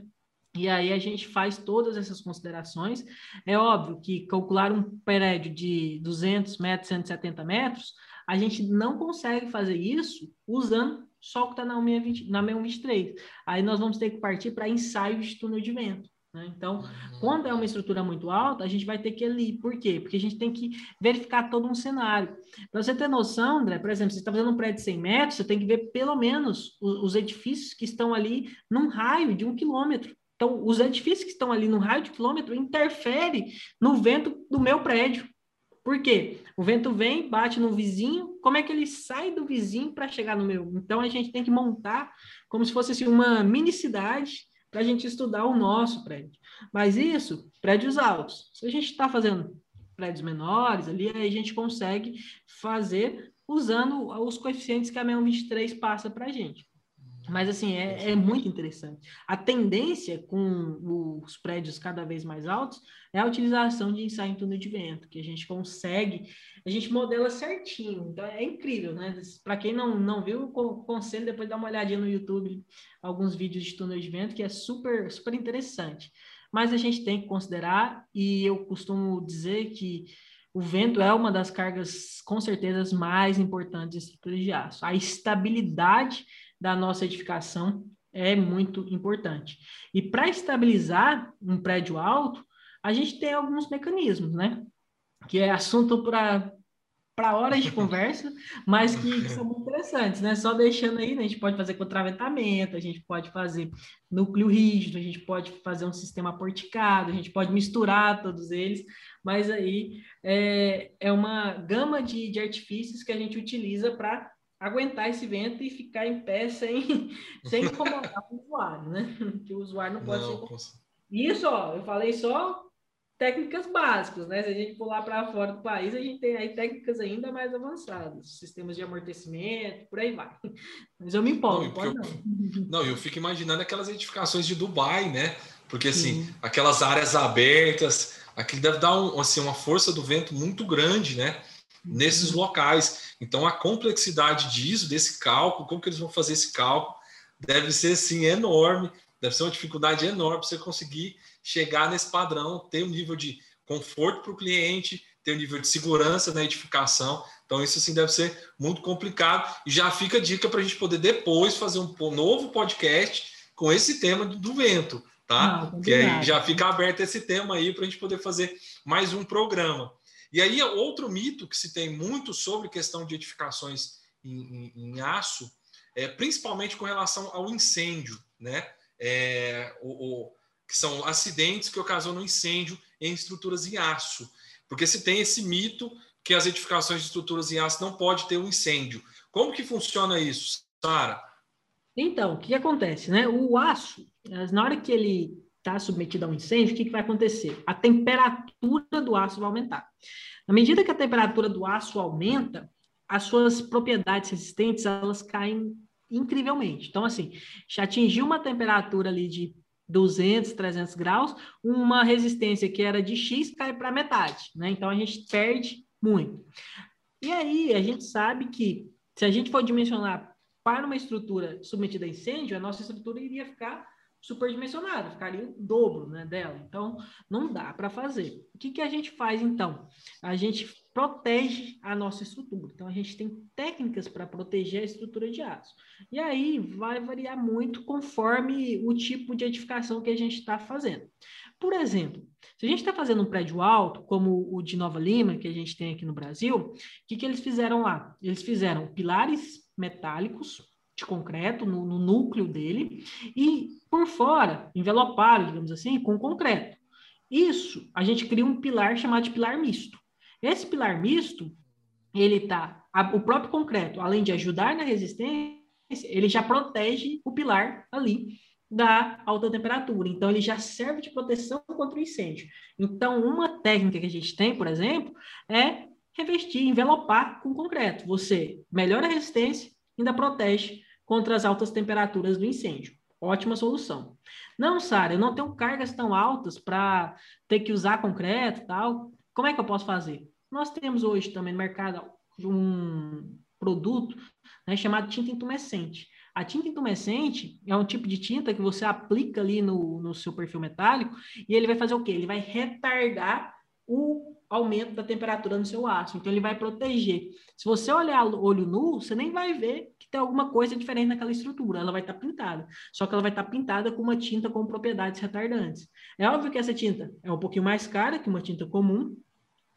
E aí a gente faz todas essas considerações. É óbvio que calcular um prédio de 200 metros, 170 metros, a gente não consegue fazer isso usando só o que está na 623. Aí nós vamos ter que partir para ensaios de túnel de vento. Né? Então, uhum. quando é uma estrutura muito alta, a gente vai ter que ali. Por quê? Porque a gente tem que verificar todo um cenário. Para você ter noção, André, por exemplo, você está fazendo um prédio de 100 metros, você tem que ver pelo menos os, os edifícios que estão ali num raio de um quilômetro. Então, os edifícios que estão ali no raio de quilômetro interferem no vento do meu prédio. Por quê? O vento vem, bate no vizinho, como é que ele sai do vizinho para chegar no meu? Então, a gente tem que montar como se fosse assim, uma mini cidade para a gente estudar o nosso prédio. Mas isso, prédios altos. Se a gente está fazendo prédios menores ali, aí a gente consegue fazer usando os coeficientes que a 23 passa para a gente. Mas, assim, é, é, muito interessante. A tendência com os prédios cada vez mais altos é a utilização de ensaio em túnel de vento, que a gente consegue, a gente modela certinho. Então, é incrível, né? Para quem não, não viu, conselho depois dar uma olhadinha no YouTube, alguns vídeos de túnel de vento, que é super, super interessante. Mas a gente tem que considerar, e eu costumo dizer que o vento é uma das cargas, com certeza, mais importantes em estruturas de aço. A estabilidade da nossa edificação é muito importante. E para estabilizar um prédio alto, a gente tem alguns mecanismos, né? Que é assunto para para horas de conversa, mas que, que, são muito interessantes, né? Só deixando aí, né? a gente pode fazer com traventamento, a gente pode fazer núcleo rígido, a gente pode fazer um sistema porticado, a gente pode misturar todos eles, mas aí é, é uma gama de, de artifícios que a gente utiliza para aguentar esse vento e ficar em pé sem, sem incomodar o usuário, né? Que o usuário não pode não, ser. Isso, ó, eu falei só técnicas básicas, né? Se a gente pular para fora do país, a gente tem aí técnicas ainda mais avançadas, sistemas de amortecimento, por aí vai. Mas eu me empolgo, não, pode não. Eu, não, eu fico imaginando aquelas edificações de Dubai, né? Porque assim, Sim. aquelas áreas abertas, aquilo deve dar um, assim, uma força do vento muito grande, né? Nesses locais. Então, a complexidade disso, desse cálculo, como que eles vão fazer esse cálculo, deve ser assim enorme, deve ser uma dificuldade enorme para você conseguir chegar nesse padrão, ter um nível de conforto para o cliente, ter um nível de segurança na edificação. Então, isso assim deve ser muito complicado. E já fica a dica para a gente poder depois fazer um novo podcast com esse tema do vento, tá? Não, que aí já fica aberto esse tema aí para a gente poder fazer mais um programa. E aí, outro mito que se tem muito sobre questão de edificações em, em, em aço, é, principalmente com relação ao incêndio, né? É, o, o, que são acidentes que ocasionam incêndio em estruturas em aço. Porque se tem esse mito que as edificações de estruturas em aço não pode ter um incêndio. Como que funciona isso, Sara? Então, o que acontece, né? O aço, na hora que ele está submetido a um incêndio, o que, que vai acontecer? A temperatura do aço vai aumentar. Na medida que a temperatura do aço aumenta, as suas propriedades resistentes elas caem incrivelmente. Então, assim, já atingiu uma temperatura ali de 200, 300 graus, uma resistência que era de X cai para metade, né? Então, a gente perde muito. E aí, a gente sabe que se a gente for dimensionar para uma estrutura submetida a incêndio, a nossa estrutura iria ficar superdimensionada, ficaria o dobro né, dela. Então, não dá para fazer. O que, que a gente faz, então? A gente protege a nossa estrutura. Então, a gente tem técnicas para proteger a estrutura de aço. E aí, vai variar muito conforme o tipo de edificação que a gente está fazendo. Por exemplo, se a gente está fazendo um prédio alto, como o de Nova Lima, que a gente tem aqui no Brasil, o que, que eles fizeram lá? Eles fizeram pilares metálicos de concreto no, no núcleo dele e por fora, enveloparam, digamos assim, com concreto. Isso, a gente cria um pilar chamado de pilar misto. Esse pilar misto, ele tá, o próprio concreto, além de ajudar na resistência, ele já protege o pilar ali da alta temperatura. Então, ele já serve de proteção contra o incêndio. Então, uma técnica que a gente tem, por exemplo, é revestir, envelopar com concreto. Você melhora a resistência, ainda protege contra as altas temperaturas do incêndio. Ótima solução. Não, Sara, eu não tenho cargas tão altas para ter que usar concreto e tal. Como é que eu posso fazer? Nós temos hoje também no mercado um produto né, chamado tinta intumescente. A tinta intumescente é um tipo de tinta que você aplica ali no, no seu perfil metálico e ele vai fazer o quê? Ele vai retardar o aumento da temperatura no seu aço. Então, ele vai proteger. Se você olhar olho nu, você nem vai ver que tem alguma coisa diferente naquela estrutura. Ela vai estar tá pintada. Só que ela vai estar tá pintada com uma tinta com propriedades retardantes. É óbvio que essa tinta é um pouquinho mais cara que uma tinta comum,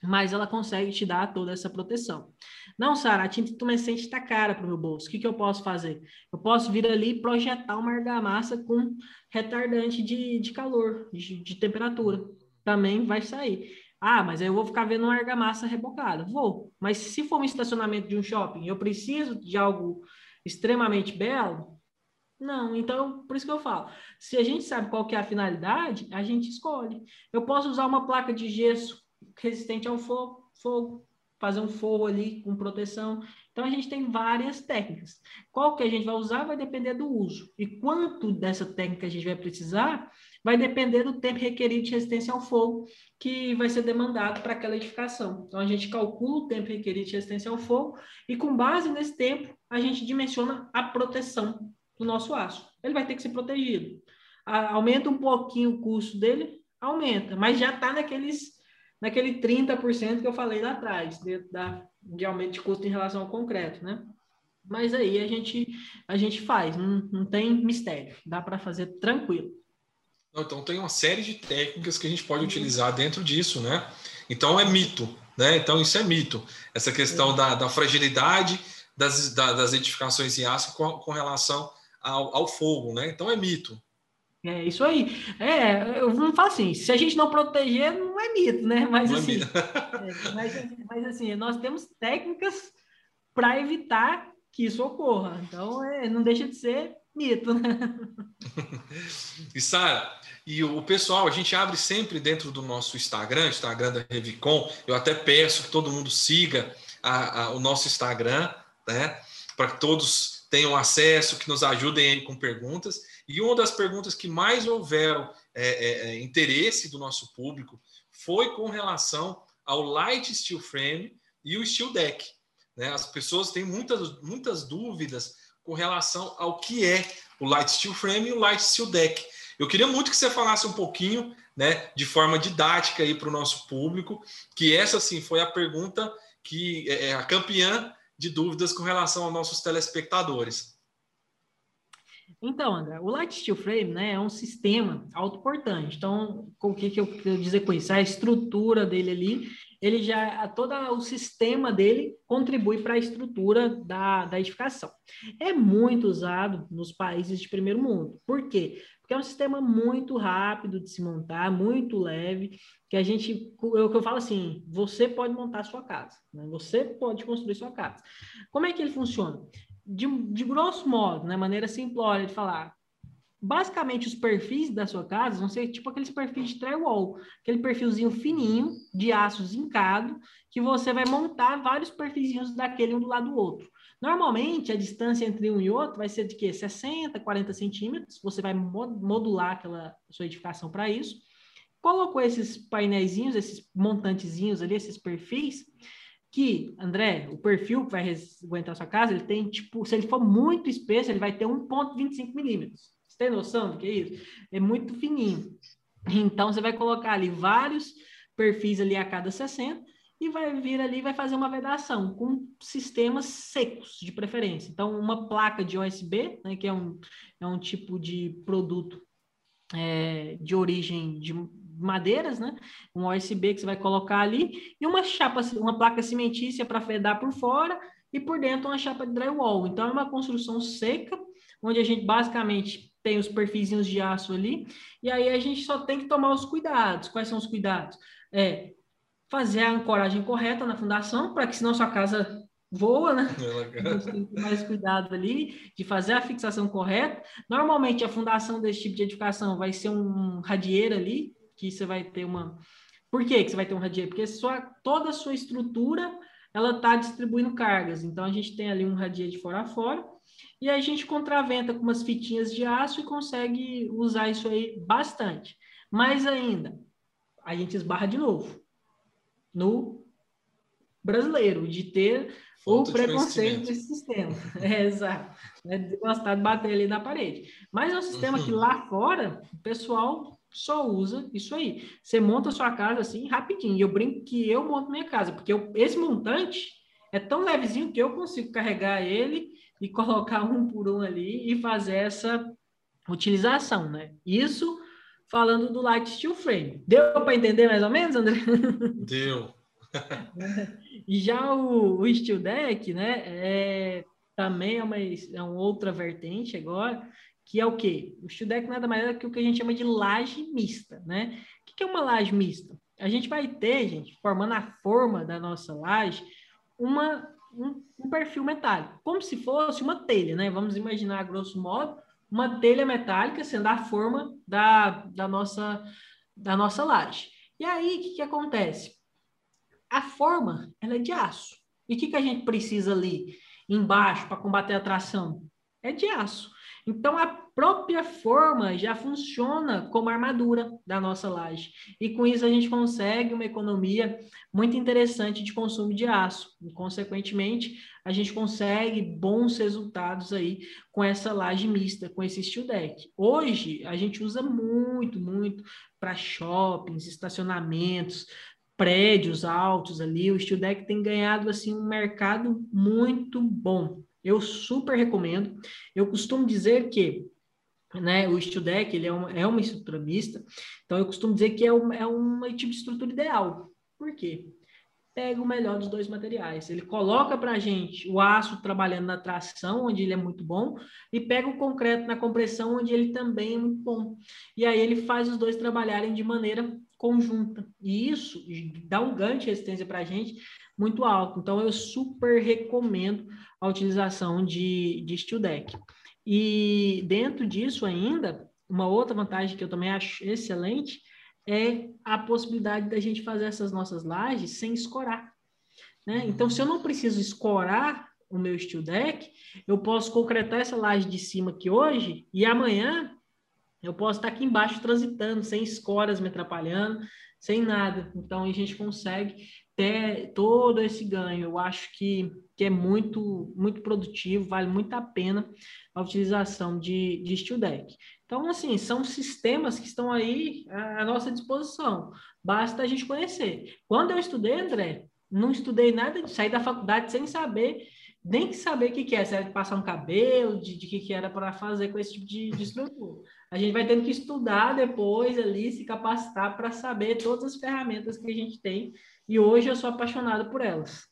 mas ela consegue te dar toda essa proteção. Não, Sara, a tinta intumescente está cara para o meu bolso. O que, que eu posso fazer? Eu posso vir ali e projetar uma argamassa com retardante de, de calor, de, de temperatura. Também vai sair. Ah, mas aí eu vou ficar vendo uma argamassa rebocada. Vou. Mas se for um estacionamento de um shopping, eu preciso de algo extremamente belo? Não. Então, por isso que eu falo. Se a gente sabe qual que é a finalidade, a gente escolhe. Eu posso usar uma placa de gesso resistente ao fogo, fogo fazer um forro ali com proteção. Então, a gente tem várias técnicas. Qual que a gente vai usar vai depender do uso. E quanto dessa técnica a gente vai precisar vai depender do tempo requerido de resistência ao fogo que vai ser demandado para aquela edificação. Então, a gente calcula o tempo requerido de resistência ao fogo e, com base nesse tempo, a gente dimensiona a proteção do nosso aço. Ele vai ter que ser protegido. aumenta um pouquinho o custo dele? Aumenta, mas já está naqueles naquele 30% que eu falei lá atrás, de, da, de aumento de custo em relação ao concreto, né? Mas aí a gente, a gente faz, não, não tem mistério, dá para fazer tranquilo. Então tem uma série de técnicas que a gente pode utilizar dentro disso, né? Então é mito, né? Então isso é mito. Essa questão da, da fragilidade das, da, das edificações em aço com, com relação ao, ao, fogo, né? Então é mito. É isso aí. É, eu não falo assim, se a gente não proteger, não é mito, né? Mas não é assim, é mas, mas, assim, nós temos técnicas para evitar que isso ocorra. Então, é, não deixa de ser mito, né? e Sara, e o pessoal, a gente abre sempre dentro do nosso Instagram, Instagram da Revicon. Eu até peço que todo mundo siga a, a, o nosso Instagram, né? Para que todos tenham acesso, que nos ajudem aí com perguntas. E uma das perguntas que mais houveram é, é, é interesse do nosso público foi com relação ao Light Steel Frame e o Steel Deck. Né? As pessoas têm muitas, muitas dúvidas com relação ao que é o Light Steel Frame e o Light Steel Deck. Eu queria muito que você falasse um pouquinho, né, de forma didática aí para o nosso público, que essa sim foi a pergunta que é, é a campeã de dúvidas com relação aos nossos telespectadores. Então, André, o Light Steel Frame né, é um sistema autoportante. Então, o que, que eu quero dizer com isso? A estrutura dele ali ele já todo o sistema dele contribui para a estrutura da, da edificação. É muito usado nos países de primeiro mundo. Por quê? Porque é um sistema muito rápido de se montar, muito leve, que a gente, é que eu falo assim, você pode montar sua casa, né? você pode construir sua casa. Como é que ele funciona? De, de grosso modo, né, maneira simplória de falar, basicamente os perfis da sua casa vão ser tipo aqueles perfis de drywall, aquele perfilzinho fininho de aço zincado que você vai montar vários perfizinhos daquele um do lado do outro. Normalmente a distância entre um e outro vai ser de que 60, 40 centímetros. Você vai modular aquela sua edificação para isso. Colocou esses painéis, esses montantezinhos ali, esses perfis, que, André, o perfil que vai aguentar a sua casa, ele tem, tipo, se ele for muito espesso, ele vai ter 1,25 milímetros Você tem noção do que é isso? É muito fininho. Então, você vai colocar ali vários perfis ali a cada 60 e vai vir ali vai fazer uma vedação com sistemas secos, de preferência. Então, uma placa de USB, né, que é um, é um tipo de produto é, de origem de madeiras, né? Um USB que você vai colocar ali e uma chapa, uma placa cimentícia para fedar por fora e por dentro uma chapa de drywall. Então, é uma construção seca, onde a gente basicamente tem os perfizinhos de aço ali, e aí a gente só tem que tomar os cuidados. Quais são os cuidados? É fazer a ancoragem correta na fundação, para que senão sua casa voa, né? Então, tem que ter mais cuidado ali de fazer a fixação correta. Normalmente, a fundação desse tipo de edificação vai ser um radieiro ali, que você vai ter uma... Por que, que você vai ter um radieiro? Porque sua, toda a sua estrutura, ela está distribuindo cargas. Então, a gente tem ali um radieiro de fora a fora, e aí a gente contraventa com umas fitinhas de aço e consegue usar isso aí bastante. Mais ainda, a gente esbarra de novo no brasileiro, de ter Falta o preconceito desse sistema. É, exato. É de gostar de bater ali na parede. Mas é um sistema que lá fora o pessoal só usa isso aí. Você monta a sua casa assim rapidinho. E eu brinco que eu monto minha casa, porque eu, esse montante é tão levezinho que eu consigo carregar ele e colocar um por um ali e fazer essa utilização, né? Isso falando do Light Steel Frame. Deu para entender mais ou menos, André? Deu. e já o, o Steel Deck, né, é, também é uma, é uma outra vertente agora, que é o quê? O Steel Deck nada mais é que o que a gente chama de laje mista, né? O que é uma laje mista? A gente vai ter, gente, formando a forma da nossa laje, uma, um, um perfil metálico, como se fosse uma telha, né? Vamos imaginar, grosso modo, uma telha metálica sendo a forma da, da, nossa, da nossa laje. E aí, o que, que acontece? A forma, ela é de aço. E o que, que a gente precisa ali embaixo para combater a tração? É de aço. Então, a própria forma já funciona como armadura da nossa laje. E com isso, a gente consegue uma economia muito interessante de consumo de aço. E, consequentemente, a gente consegue bons resultados aí com essa laje mista, com esse steel deck. Hoje, a gente usa muito, muito para shoppings, estacionamentos, prédios altos ali. O steel deck tem ganhado assim um mercado muito bom. Eu super recomendo. Eu costumo dizer que né, o Steel Deck ele é, uma, é uma estrutura mista, então eu costumo dizer que é, um, é um tipo de estrutura ideal. Por quê? Pega o melhor dos dois materiais. Ele coloca para a gente o aço trabalhando na tração, onde ele é muito bom, e pega o concreto na compressão, onde ele também é muito bom. E aí ele faz os dois trabalharem de maneira conjunta. E isso dá um ganho de resistência para a gente muito alto. Então, eu super recomendo a utilização de, de Steel Deck. E dentro disso ainda, uma outra vantagem que eu também acho excelente é a possibilidade da gente fazer essas nossas lajes sem escorar. Né? Então, se eu não preciso escorar o meu steel deck, eu posso concretar essa laje de cima aqui hoje e amanhã eu posso estar aqui embaixo transitando, sem escoras me atrapalhando, sem nada. Então, a gente consegue ter todo esse ganho. Eu acho que, que é muito, muito produtivo, vale muito a pena a utilização de, de Steel Deck. Então, assim, são sistemas que estão aí à, nossa disposição. Basta a gente conhecer. Quando eu estudei, André, não estudei nada de sair da faculdade sem saber, nem saber o que, que é, se era passar um cabelo, de, de que, que era para fazer com esse tipo de, de estrutura. A gente vai tendo que estudar depois ali, se capacitar para saber todas as ferramentas que a gente tem e hoje eu sou apaixonado por elas.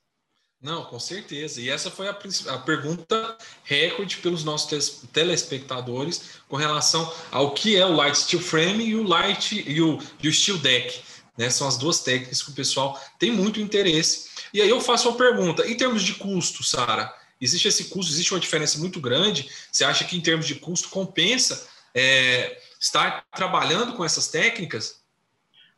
Não, com certeza. E essa foi a, a pergunta recorde pelos nossos telespectadores com relação ao que é o Light Steel Frame e o Light e o, e o Steel Deck. Né? São as duas técnicas que o pessoal tem muito interesse. E aí eu faço uma pergunta: em termos de custo, Sara, existe esse custo, existe uma diferença muito grande? Você acha que em termos de custo compensa é, estar trabalhando com essas técnicas?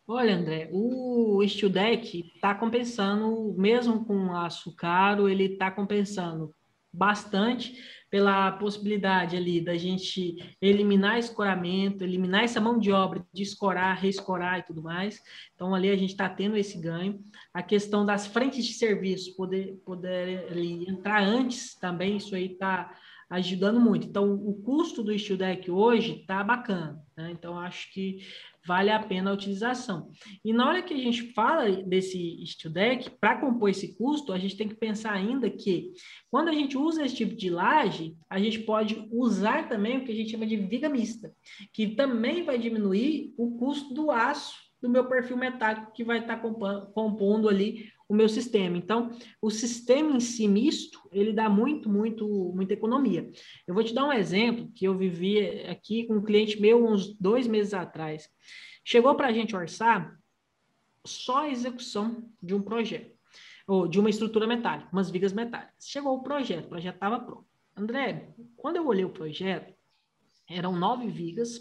Olha, André, o Steel Deck está compensando, mesmo com aço caro, ele está compensando bastante pela possibilidade ali da gente eliminar escoramento, eliminar essa mão de obra de escorar, reescorar e tudo mais. Então, ali a gente está tendo esse ganho. A questão das frentes de serviço poder, poder ali, entrar antes também, isso aí está ajudando muito. Então, o custo do Steel Deck hoje está bacana, né? Então, acho que vale a pena a utilização. E na hora que a gente fala desse Steel Deck, para compor esse custo, a gente tem que pensar ainda que quando a gente usa esse tipo de laje, a gente pode usar também o que a gente chama de viga mista, que também vai diminuir o custo do aço do meu perfil metálico que vai estar compondo ali o meu sistema. Então, o sistema em si misto, ele dá muito, muito, muita economia. Eu vou te dar um exemplo que eu vivi aqui com um cliente meu uns dois meses atrás. Chegou para a gente orçar só a execução de um projeto, ou de uma estrutura metálica, umas vigas metálicas. Chegou o projeto, o projeto estava pronto. André, quando eu olhei o projeto, eram nove vigas,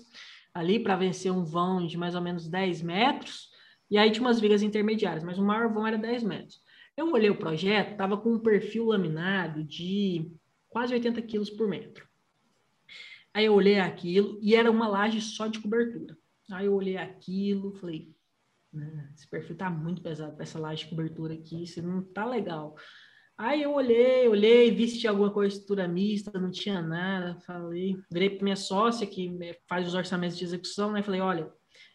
ali para vencer um vão de mais ou menos 10 metros, e aí tinha umas vigas intermediárias, mas o maior vão era 10 metros. Eu olhei o projeto, estava com um perfil laminado de quase 80 quilos por metro. Aí eu olhei aquilo e era uma laje só de cobertura. Aí eu olhei aquilo, falei, esse perfil tá muito pesado para essa laje de cobertura aqui, isso não tá legal. Aí eu olhei, olhei, vi se tinha alguma coisa mista, não tinha nada. Falei, virei para minha sócia que faz os orçamentos de execução, né? Falei, olha,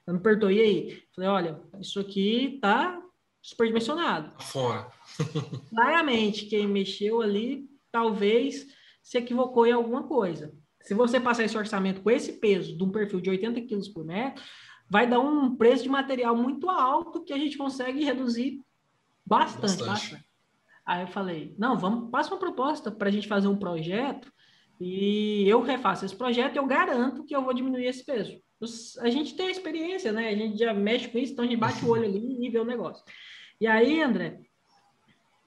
eu me perdoei aí. Falei, olha, isso aqui tá superdimensionado. Fora. Claramente, quem mexeu ali talvez se equivocou em alguma coisa. Se você passar esse orçamento com esse peso de um perfil de 80 quilos por metro, vai dar um preço de material muito alto que a gente consegue reduzir bastante. bastante. bastante. Aí eu falei, não, vamos, passa uma proposta para a gente fazer um projeto e eu refaço esse projeto e eu garanto que eu vou diminuir esse peso. A gente tem a experiência, né? A gente já mexe com isso, então a gente bate o olho ali e vê o negócio. E aí, André,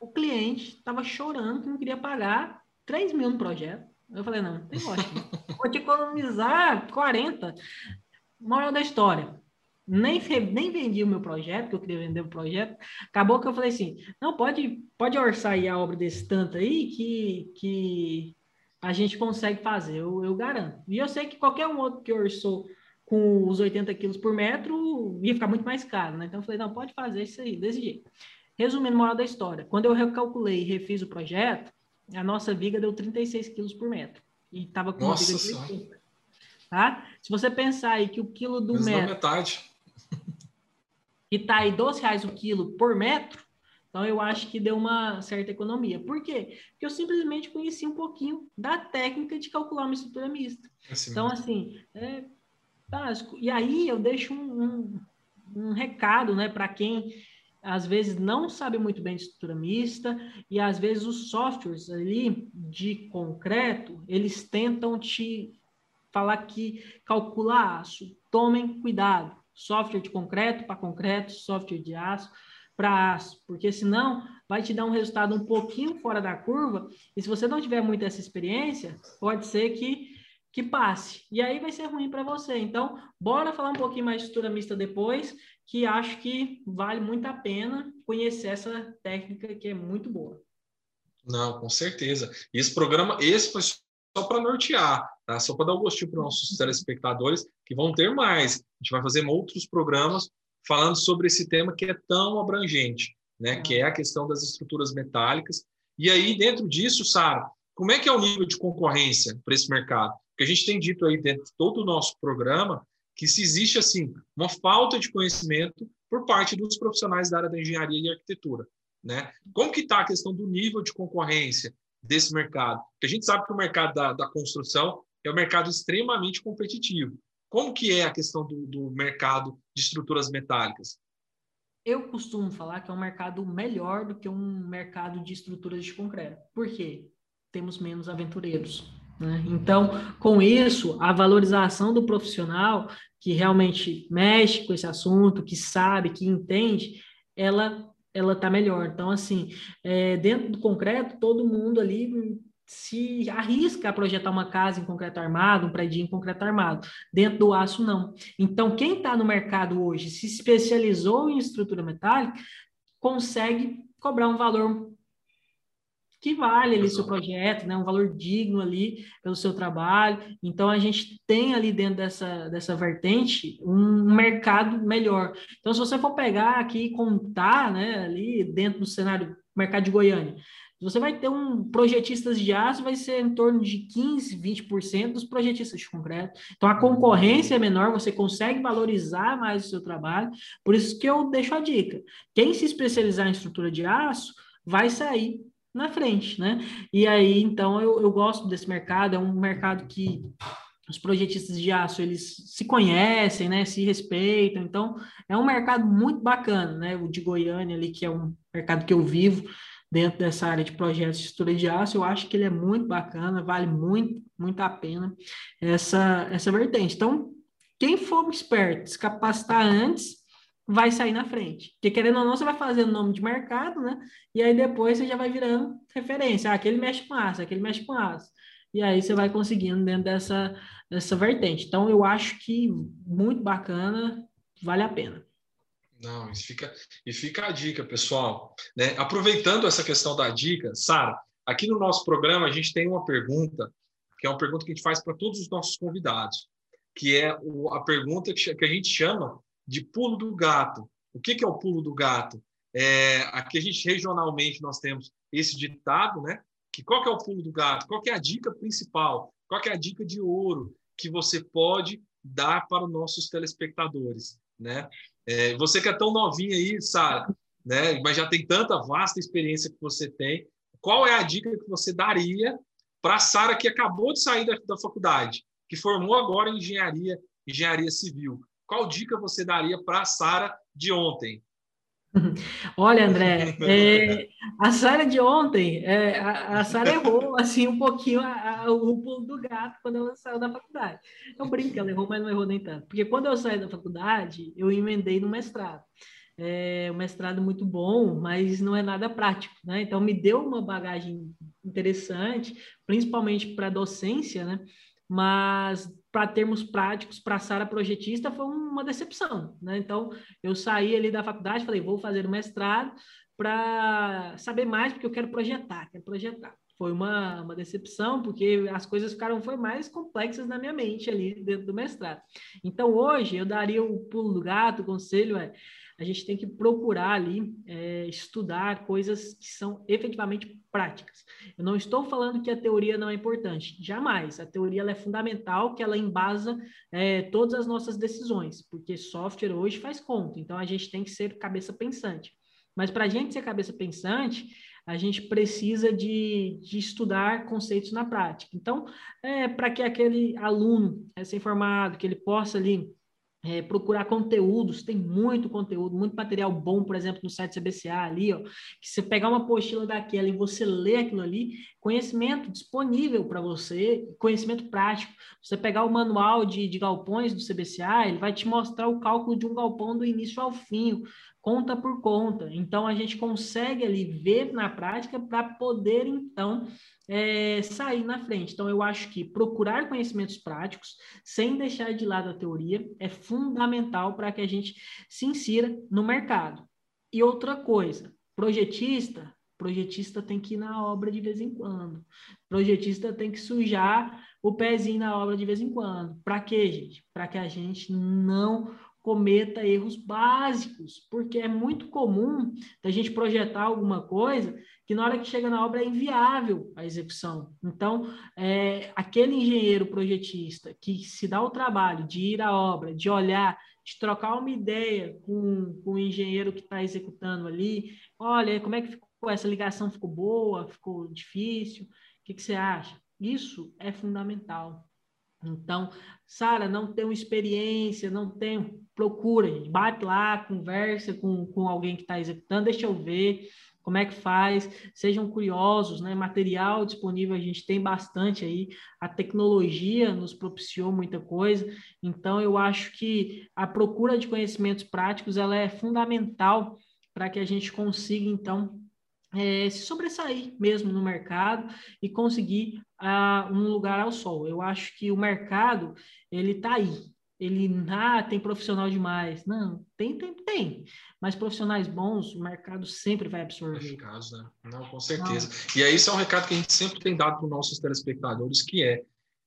o cliente estava chorando que não queria pagar 3 mil no projeto. Eu falei, não, tem. Vou te economizar 40. Moral da história nem, nem vendi o meu projeto, que eu queria vender o projeto. Acabou que eu falei assim: não, pode, pode orçar aí a obra desse tanto aí que, que a gente consegue fazer, eu, eu garanto. E eu sei que qualquer um outro que orçou com os 80 quilos por metro ia ficar muito mais caro, né? Então eu falei: não, pode fazer isso aí, desse jeito. Resumindo, moral da história: quando eu recalculei e refiz o projeto, a nossa viga deu 36 quilos por metro. E estava com Nossa uma viga de 80. Tá? Se você pensar aí que o quilo do Mas metro. metade que está aí 12 reais o quilo por metro, então eu acho que deu uma certa economia. Por quê? Porque eu simplesmente conheci um pouquinho da técnica de calcular uma estrutura mista. Assim então, assim, é E aí eu deixo um, um, um recado né, para quem às vezes não sabe muito bem de estrutura mista e às vezes os softwares ali de concreto, eles tentam te falar que calcula aço. Tomem cuidado software de concreto para concreto, software de aço para aço, porque senão vai te dar um resultado um pouquinho fora da curva, e se você não tiver muita essa experiência, pode ser que, que passe, e aí vai ser ruim para você. Então, bora falar um pouquinho mais de estrutura mista depois, que acho que vale muito a pena conhecer essa técnica que é muito boa. Não, com certeza. E esse programa, esse foi só para nortear, tá? só para dar o um gostinho para os nossos telespectadores, que vão ter mais. A gente vai fazer outros programas falando sobre esse tema que é tão abrangente, né? que é a questão das estruturas metálicas. E aí, dentro disso, Sara, como é que é o nível de concorrência para esse mercado? Porque a gente tem dito aí dentro de todo o nosso programa que se existe, assim, uma falta de conhecimento por parte dos profissionais da área da engenharia e arquitetura. Né? Como que está a questão do nível de concorrência? desse mercado. Porque a gente sabe que o mercado da, da construção é um mercado extremamente competitivo. Como que é a questão do, do mercado de estruturas metálicas? Eu costumo falar que é um mercado melhor do que um mercado de estruturas de concreto. Por quê? Temos menos aventureiros. Né? Então, com isso, a valorização do profissional que realmente mexe com esse assunto, que sabe, que entende, ela ela tá melhor. Então, assim, é, dentro do concreto, todo mundo ali se arrisca a projetar uma casa em concreto armado, um prédio em concreto armado. Dentro do aço, não. Então, quem está no mercado hoje, se especializou em estrutura metálica, consegue cobrar um valor que vale ali seu projeto, né? Um valor digno ali pelo seu trabalho. Então a gente tem ali dentro dessa, dessa vertente um mercado melhor. Então se você for pegar aqui e contar, né, ali dentro do cenário mercado de Goiânia, Você vai ter um projetistas de aço, vai ser em torno de 15, 20% dos projetistas de concreto. Então a concorrência é menor, você consegue valorizar mais o seu trabalho. Por isso que eu deixo a dica. Quem se especializar em estrutura de aço vai sair na frente, né? E aí, então, eu, eu gosto desse mercado, é um mercado que os projetistas de aço eles se conhecem, né, se respeitam, então é um mercado muito bacana, né, o de Goiânia ali que é um mercado que eu vivo dentro dessa área de projetos de estrutura de aço, eu acho que ele é muito bacana, vale muito, muito a pena essa essa vertente. Então, quem for esperto, se capacitar antes, vai sair na frente. Porque querendo ou não, você vai fazendo nome de mercado, né? E aí depois você já vai virando referência. Ah, aquele mexe com aço, aquele mexe com aço. E aí você vai conseguindo dentro dessa, dessa vertente. Então, eu acho que muito bacana, vale a pena. Não, isso fica, e fica a dica, pessoal. Né? Aproveitando essa questão da dica, Sara, aqui no nosso programa a gente tem uma pergunta, que é uma pergunta que a gente faz para todos os nossos convidados, que é a pergunta que a gente chama de pulo do gato. O que, que é o pulo do gato? É, aqui a gente regionalmente nós temos esse ditado, né? Que qual que é o pulo do gato? Qual que é a dica principal? Qual que é a dica de ouro que você pode dar para os nossos telespectadores, né? É, você que é tão novinha aí, Sara, né? Mas já tem tanta vasta experiência que você tem. Qual é a dica que você daria para a Sara que acabou de sair da, da faculdade, que formou agora em engenharia, engenharia civil? Qual dica você daria para a Sara de ontem? Olha, André, é, a Sara de ontem, é, a, a Sara errou assim um pouquinho a, a, o pulo do gato quando ela saiu da faculdade. Eu brinco, ela errou, mas não errou nem tanto. Porque quando eu saí da faculdade, eu emendei no mestrado. É um mestrado muito bom, mas não é nada prático, né? Então me deu uma bagagem interessante, principalmente para docência, né? Mas para termos práticos, para Sara projetista foi uma decepção, né? Então, eu saí ali da faculdade, falei, vou fazer o mestrado para saber mais, porque eu quero projetar, quero projetar. Foi uma, uma decepção, porque as coisas ficaram foi mais complexas na minha mente ali dentro do mestrado. Então, hoje, eu daria o pulo do gato, o conselho é a gente tem que procurar ali é, estudar coisas que são efetivamente práticas. Eu não estou falando que a teoria não é importante, jamais. A teoria é fundamental, que ela embasa é, todas as nossas decisões, porque software hoje faz conta, então a gente tem que ser cabeça pensante. Mas para a gente ser cabeça pensante, a gente precisa de, de estudar conceitos na prática. Então, é, para que aquele aluno recém-formado, que ele possa ali é, procurar conteúdos, tem muito conteúdo, muito material bom, por exemplo, no site CBCA ali, ó, que você pegar uma apostila daquela e você ler aquilo ali, conhecimento disponível para você, conhecimento prático. Você pegar o manual de, de galpões do CBCA, ele vai te mostrar o cálculo de um galpão do início ao fim, conta por conta. Então, a gente consegue ali ver na prática para poder, então, é, sair na frente. Então, eu acho que procurar conhecimentos práticos, sem deixar de lado a teoria, é fundamental para que a gente se insira no mercado. E outra coisa, projetista, projetista tem que ir na obra de vez em quando. Projetista tem que sujar o pezinho na obra de vez em quando. Para quê, gente? Para que a gente não cometa erros básicos, porque é muito comum a gente projetar alguma coisa que na hora que chega na obra é inviável a execução. Então, é, aquele engenheiro projetista que se dá o trabalho de ir à obra, de olhar, de trocar uma ideia com, com o engenheiro que está executando ali, olha, como é que ficou essa ligação? Ficou boa? Ficou difícil? O que, que você acha? Isso é fundamental. Então, Sara, não tenho experiência, não tenho, procura, gente. bate lá, conversa com, com alguém que está executando, deixa eu ver como é que faz, sejam curiosos, né? Material disponível a gente tem bastante aí, a tecnologia nos propiciou muita coisa, então eu acho que a procura de conhecimentos práticos ela é fundamental para que a gente consiga, então, é, se sobressair mesmo no mercado e conseguir uh, um lugar ao sol. Eu acho que o mercado ele está aí. Ele ah, tem profissional demais. Não, tem, tem, tem. Mas profissionais bons, o mercado sempre vai absorver. Eficaz, né? Não, com certeza. Não. E aí, isso é um recado que a gente sempre tem dado para os nossos telespectadores, que é,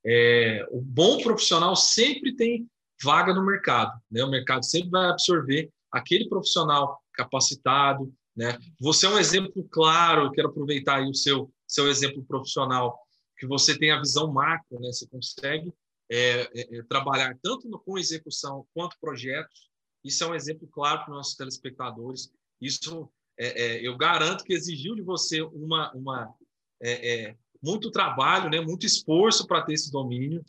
é o bom profissional sempre tem vaga no mercado. Né? O mercado sempre vai absorver aquele profissional capacitado, Né? Você é um exemplo claro, quero aproveitar aí o seu, seu exemplo profissional, que você tem a visão macro, né? você consegue é, é, é, trabalhar tanto no, com execução quanto projetos. Isso é um exemplo claro para os nossos telespectadores. Isso é, é, eu garanto que exigiu de você uma, uma é, muito trabalho, né? muito esforço para ter esse domínio.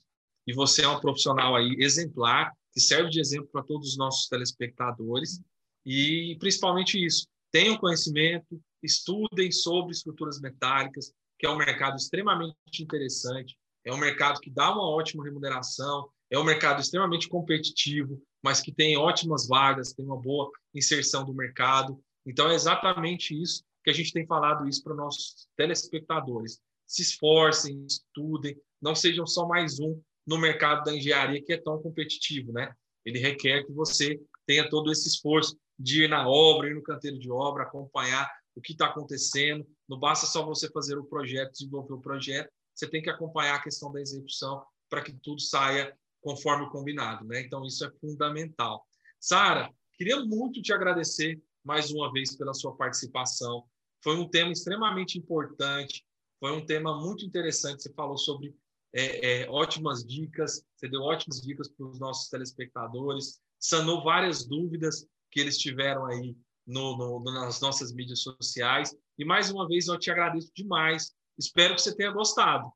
E você é um profissional aí exemplar, que serve de exemplo para todos os nossos telespectadores. E principalmente isso, tenham conhecimento, estudem sobre estruturas metálicas, que é um mercado extremamente interessante, é um mercado que dá uma ótima remuneração, é um mercado extremamente competitivo, mas que tem ótimas vagas, tem uma boa inserção do mercado. Então é exatamente isso que a gente tem falado isso para nossos telespectadores. Se esforcem, estudem, não sejam só mais um no mercado da engenharia que é tão competitivo, né? Ele requer que você tenha todo esse esforço de ir na obra, ir no canteiro de obra, acompanhar o que está acontecendo. Não basta só você fazer o projeto, desenvolver o projeto, você tem que acompanhar a questão da execução para que tudo saia conforme combinado, né? Então isso é fundamental. Sara, queria muito te agradecer mais uma vez pela sua participação. Foi um tema extremamente importante, foi um tema muito interessante. Você falou sobre é, é, ótimas dicas, você deu ótimas dicas para os nossos telespectadores, sanou várias dúvidas que eles tiveram aí no, no, nas nossas mídias sociais. E mais uma vez eu te agradeço demais. Espero que você tenha gostado.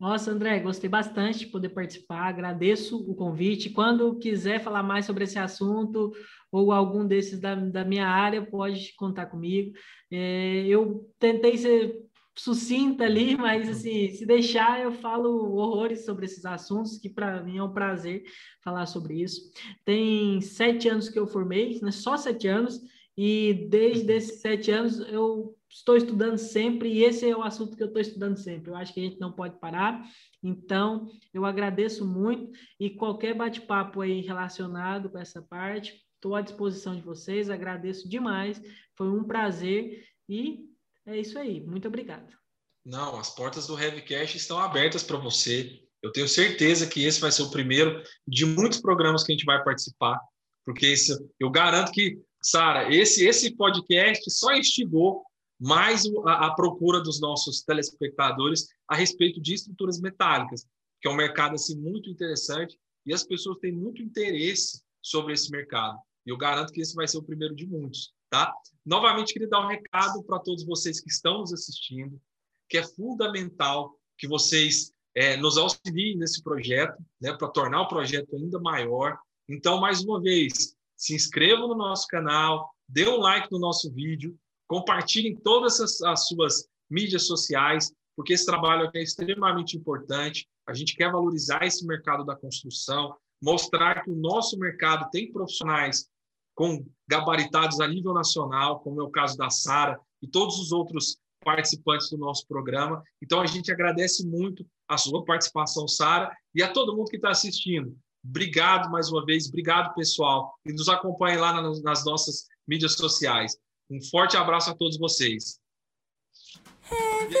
Nossa, André, gostei bastante de poder participar. Agradeço o convite. Quando quiser falar mais sobre esse assunto ou algum desses da, da minha área, pode contar comigo. É, eu tentei ser sucinta ali, mas assim, se deixar, eu falo horrores sobre esses assuntos, que para mim é um prazer falar sobre isso. Tem sete anos que eu formei, né, só sete anos, e desde esses sete anos eu estou estudando sempre, e esse é o assunto que eu estou estudando sempre. Eu acho que a gente não pode parar, então eu agradeço muito, e qualquer bate-papo aí relacionado com essa parte, estou à disposição de vocês, agradeço demais, foi um prazer, e é isso aí. Muito obrigado. Não, as portas do Heavycast estão abertas para você. Eu tenho certeza que esse vai ser o primeiro de muitos programas que a gente vai participar, porque isso, eu garanto que, Sara, esse, esse podcast só instigou mais a, a, procura dos nossos telespectadores a respeito de estruturas metálicas, que é um mercado assim muito interessante e as pessoas têm muito interesse sobre esse mercado. E eu garanto que esse vai ser o primeiro de muitos tá? Novamente, queria dar um recado para todos vocês que estão nos assistindo, que é fundamental que vocês é, nos auxiliem nesse projeto, né, para tornar o projeto ainda maior. Então, mais uma vez, se inscrevam no nosso canal, dê um like no nosso vídeo, compartilhem todas as, as suas mídias sociais, porque esse trabalho é extremamente importante. A gente quer valorizar esse mercado da construção, mostrar que o nosso mercado tem profissionais com gabaritados a nível nacional, como é o caso da Sara e todos os outros participantes do nosso programa. Então, a gente agradece muito a sua participação, Sara, e a todo mundo que está assistindo. Obrigado mais uma vez, obrigado pessoal, e nos acompanhe lá nas nossas mídias sociais. Um forte abraço a todos vocês. Heavy